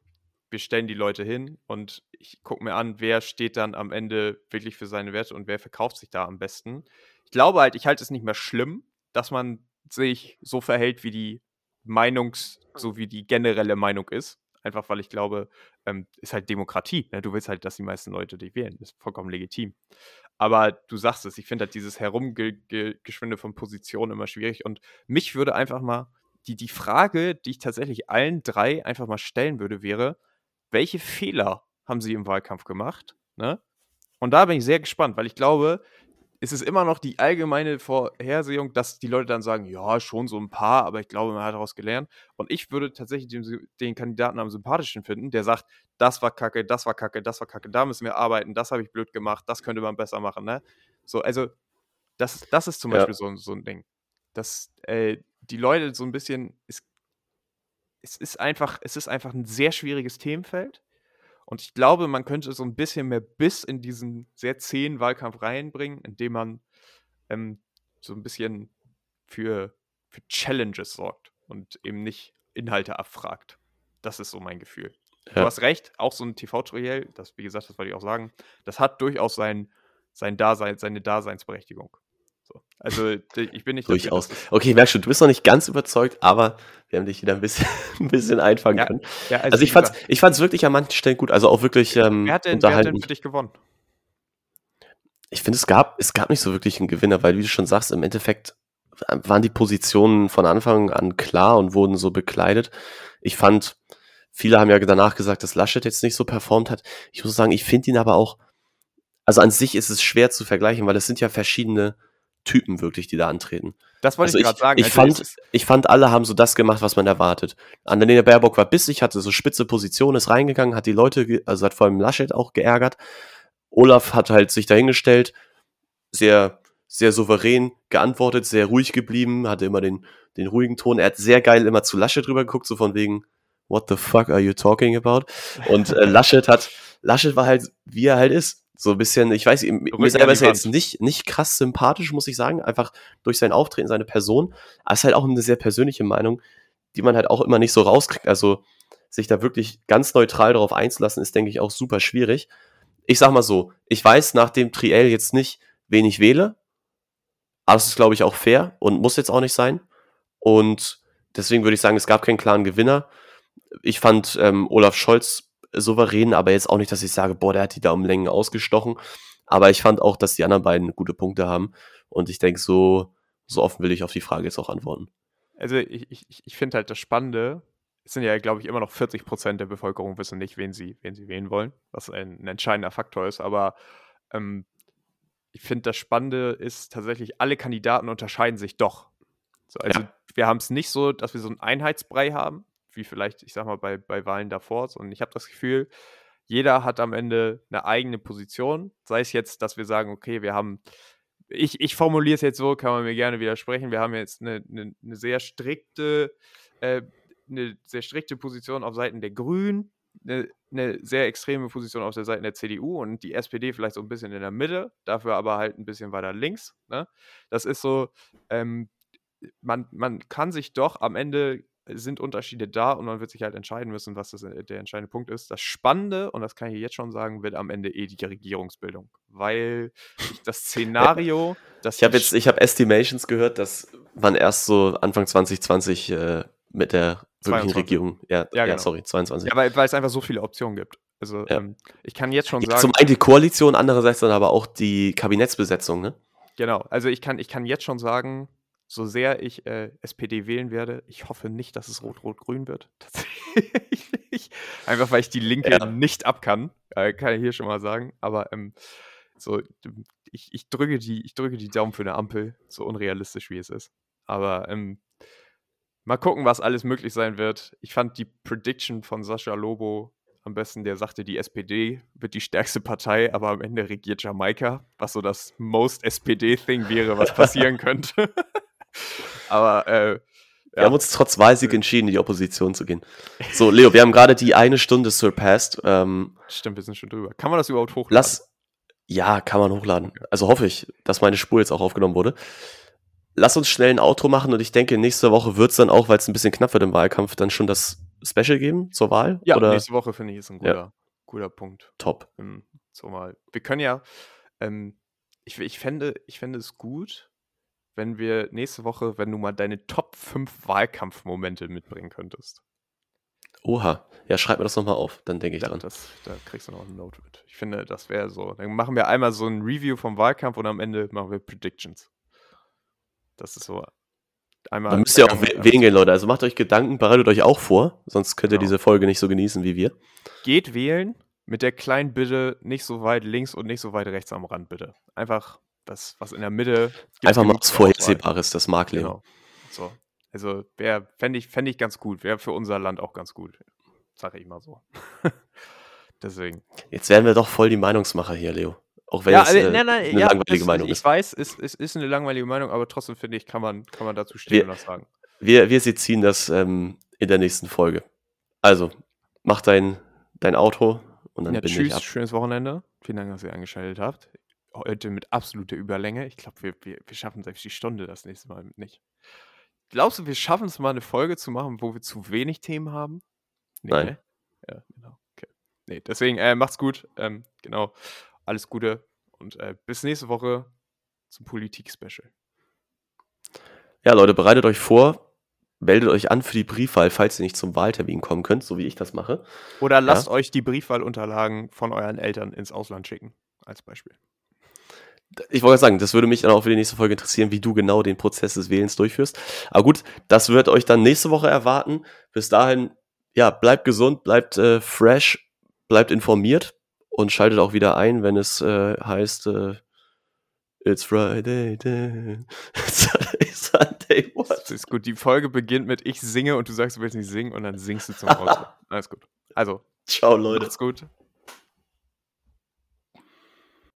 wir stellen die Leute hin und ich gucke mir an, wer steht dann am Ende wirklich für seine Werte und wer verkauft sich da am besten. Ich glaube halt, ich halte es nicht mehr schlimm, dass man sich so verhält, wie die Meinungs-, so wie die generelle Meinung ist. Einfach weil ich glaube, ähm, ist halt Demokratie. Ne? Du willst halt, dass die meisten Leute dich wählen. Ist vollkommen legitim. Aber du sagst es, ich finde halt dieses Herumgeschwinde von Positionen immer schwierig. Und mich würde einfach mal, die, die Frage, die ich tatsächlich allen drei einfach mal stellen würde, wäre, welche Fehler haben sie im Wahlkampf gemacht? Ne? Und da bin ich sehr gespannt, weil ich glaube, ist es immer noch die allgemeine Vorhersehung, dass die Leute dann sagen, ja, schon so ein paar, aber ich glaube, man hat daraus gelernt. Und ich würde tatsächlich den, den, Kandidaten am sympathischen finden, der sagt, das war kacke, das war kacke, das war kacke, da müssen wir arbeiten, das habe ich blöd gemacht, das könnte man besser machen. Ne? So, also, das, das ist zum ja. Beispiel so, so ein Ding. Dass äh, die Leute so ein bisschen, es, es ist einfach, es ist einfach ein sehr schwieriges Themenfeld. Und ich glaube, man könnte so ein bisschen mehr Biss in diesen sehr zähen Wahlkampf reinbringen, indem man ähm, so ein bisschen für, für Challenges sorgt und eben nicht Inhalte abfragt. Das ist so mein Gefühl. Ja. Du hast recht, auch so ein TV-Triell, das, wie gesagt, das wollte ich auch sagen, das hat durchaus sein, sein Dasein, seine Daseinsberechtigung. So. Also ich bin nicht durchaus. Dafür, okay, merkst du, du bist noch nicht ganz überzeugt, aber wir haben dich wieder ein bisschen, ein bisschen einfangen ja, können. Ja, also, also ich fand's, ich fand's wirklich an manchen Stellen gut, also auch wirklich ähm, wer hat denn, wer hat denn für dich gewonnen? Ich finde, es gab, es gab nicht so wirklich einen Gewinner, weil wie du schon sagst, im Endeffekt waren die Positionen von Anfang an klar und wurden so bekleidet. Ich fand, viele haben ja danach gesagt, dass Laschet jetzt nicht so performt hat. Ich muss sagen, ich finde ihn aber auch, also an sich ist es schwer zu vergleichen, weil es sind ja verschiedene Typen wirklich, die da antreten. Das wollte also ich gerade sagen. Ich, also fand, ich fand, alle haben so das gemacht, was man erwartet. Annalena Baerbock war bissig, hatte so spitze Position, ist reingegangen, hat die Leute, also hat vor allem Laschet auch geärgert. Olaf hat halt sich dahingestellt, sehr, sehr souverän geantwortet, sehr ruhig geblieben, hatte immer den, den ruhigen Ton. Er hat sehr geil immer zu Laschet drüber geguckt, so von wegen, what the fuck are you talking about? Und äh, Laschet hat, Laschet war halt, wie er halt ist. So ein bisschen, ich weiß, mir selber ist er jetzt nicht, nicht krass sympathisch, muss ich sagen, einfach durch sein Auftreten, seine Person. Aber es ist halt auch eine sehr persönliche Meinung, die man halt auch immer nicht so rauskriegt. Also sich da wirklich ganz neutral darauf einzulassen, ist, denke ich, auch super schwierig. Ich sag mal so, ich weiß nach dem Triell jetzt nicht, wen ich wähle. Aber es ist, glaube ich, auch fair und muss jetzt auch nicht sein. Und deswegen würde ich sagen, es gab keinen klaren Gewinner. Ich fand ähm, Olaf Scholz souverän, aber jetzt auch nicht, dass ich sage, boah, der hat die da um Längen ausgestochen. Aber ich fand auch, dass die anderen beiden gute Punkte haben. Und ich denke, so, so offen will ich auf die Frage jetzt auch antworten. Also ich, ich, ich finde halt das Spannende, es sind ja, glaube ich, immer noch 40 Prozent der Bevölkerung wissen nicht, wen sie, wen sie wählen wollen, was ein, ein entscheidender Faktor ist. Aber ähm, ich finde, das Spannende ist tatsächlich, alle Kandidaten unterscheiden sich doch. So, also ja. wir haben es nicht so, dass wir so einen Einheitsbrei haben, wie vielleicht, ich sag mal, bei, bei Wahlen davor. Und ich habe das Gefühl, jeder hat am Ende eine eigene Position. Sei es jetzt, dass wir sagen, okay, wir haben, ich, ich formuliere es jetzt so, kann man mir gerne widersprechen, wir haben jetzt eine, eine, eine sehr strikte, äh, eine sehr strikte Position auf Seiten der Grünen, eine, eine, sehr extreme Position auf der Seite der CDU und die SPD vielleicht so ein bisschen in der Mitte, dafür aber halt ein bisschen weiter links. Ne? Das ist so, ähm, man, man kann sich doch am Ende sind Unterschiede da und man wird sich halt entscheiden müssen, was das, äh, der entscheidende Punkt ist. Das Spannende, und das kann ich jetzt schon sagen, wird am Ende eh die Regierungsbildung. Weil das Szenario, das. Ich habe jetzt, ich habe Estimations gehört, dass man erst so Anfang 2020 äh, mit der wirklichen 22. Regierung. Ja, ja, genau. ja, sorry, 22. Ja, weil, weil es einfach so viele Optionen gibt. Also ja. ähm, ich kann jetzt schon sagen. Zum einen die Koalition, andererseits dann aber auch die Kabinettsbesetzung, ne? Genau, also ich kann, ich kann jetzt schon sagen, so sehr ich äh, SPD wählen werde, ich hoffe nicht, dass es Rot-Rot-Grün wird. Tatsächlich. Einfach weil ich die Linke Ja. nicht ab kann. Äh, kann ich hier schon mal sagen. Aber ähm, so, ich, ich, drücke die, ich drücke die Daumen für eine Ampel, so unrealistisch wie es ist. Aber ähm, mal gucken, was alles möglich sein wird. Ich fand die Prediction von Sascha Lobo am besten, der sagte, die SPD wird die stärkste Partei, aber am Ende regiert Jamaika, was so das most SPD-Thing wäre, was passieren könnte. aber äh, Wir haben uns trotz Wahlsieg entschieden, in die Opposition zu gehen. So, Leo, wir haben gerade die eine Stunde surpassed. Ähm, stimmt, wir sind schon drüber. Kann man das überhaupt hochladen? lass. Ja, kann man hochladen. Also hoffe ich, dass meine Spur jetzt auch aufgenommen wurde. Lass uns schnell ein Outro machen und ich denke, nächste Woche wird es dann auch, weil es ein bisschen knapp wird im Wahlkampf, dann schon das Special geben zur Wahl? Ja, Oder nächste Woche finde ich ist ein Ja. guter, guter Punkt. top. So mal. Wir können ja, ähm, ich, ich, fände, ich fände es gut, wenn wir nächste Woche, wenn du mal deine Top 5 Wahlkampfmomente mitbringen könntest. Oha. Ja, schreib mir das nochmal auf, dann denke ich Ja, dran. das, da kriegst du noch ein Note mit. Ich finde, das wäre so. Dann machen wir einmal so ein Review vom Wahlkampf und am Ende machen wir Predictions. Das ist so einmal. Man müsst ja auch wählen gehen, Leute. Also macht euch Gedanken, bereitet euch auch vor, sonst könnt ihr Genau. diese Folge nicht so genießen wie wir. Geht wählen mit der kleinen Bitte, nicht so weit links und nicht so weit rechts am Rand, bitte. Einfach das, was in der Mitte. Einfach mal was. Vorhersehbares, das mag Leo. Genau. So. Also wäre, fände ich, fänd ich ganz gut. Wäre für unser Land auch ganz gut. Sag ich mal so. Deswegen. Jetzt werden wir doch voll die Meinungsmacher hier, Leo. Auch wenn ja, es äh, nein, nein, eine ja, langweilige das, Meinung ich ist. weiß, es, es ist eine langweilige Meinung, aber trotzdem finde ich, kann man, kann man dazu stehen Wir- und das sagen. Wir, wir ziehen das ähm, in der nächsten Folge. Also, mach dein, dein Auto und dann Ja, bin ich tschüss, ab. schönes Wochenende. Vielen Dank, dass ihr eingeschaltet habt. Heute mit absoluter Überlänge. Ich glaube, wir, wir, wir schaffen selbst die Stunde das nächste Mal nicht. Glaubst du, wir schaffen es mal eine Folge zu machen, wo wir zu wenig Themen haben? Nee, Nein. ne? Ja, genau. Okay. Nee, deswegen äh, macht's gut. Ähm, genau. Alles Gute und äh, bis nächste Woche zum Politik-Special. Ja, Leute, bereitet euch vor, meldet euch an für die Briefwahl, falls ihr nicht zum Wahltermin kommen könnt, so wie ich das mache. Oder lasst euch die Briefwahlunterlagen von euren Eltern ins Ausland schicken, als Beispiel. Ich wollte sagen, das würde mich dann auch für die nächste Folge interessieren, wie du genau den Prozess des Wählens durchführst. Aber gut, das wird euch dann nächste Woche erwarten. Bis dahin, ja, bleibt gesund, bleibt äh, fresh, bleibt informiert und schaltet auch wieder ein, wenn es äh, heißt, äh, It's Friday, day. Saturday, Sunday, Das what? ist gut. Die Folge beginnt mit Ich singe und du sagst, du willst nicht singen und dann singst du zum Outro. Alles gut. Also, Ciao, Leute. macht's gut.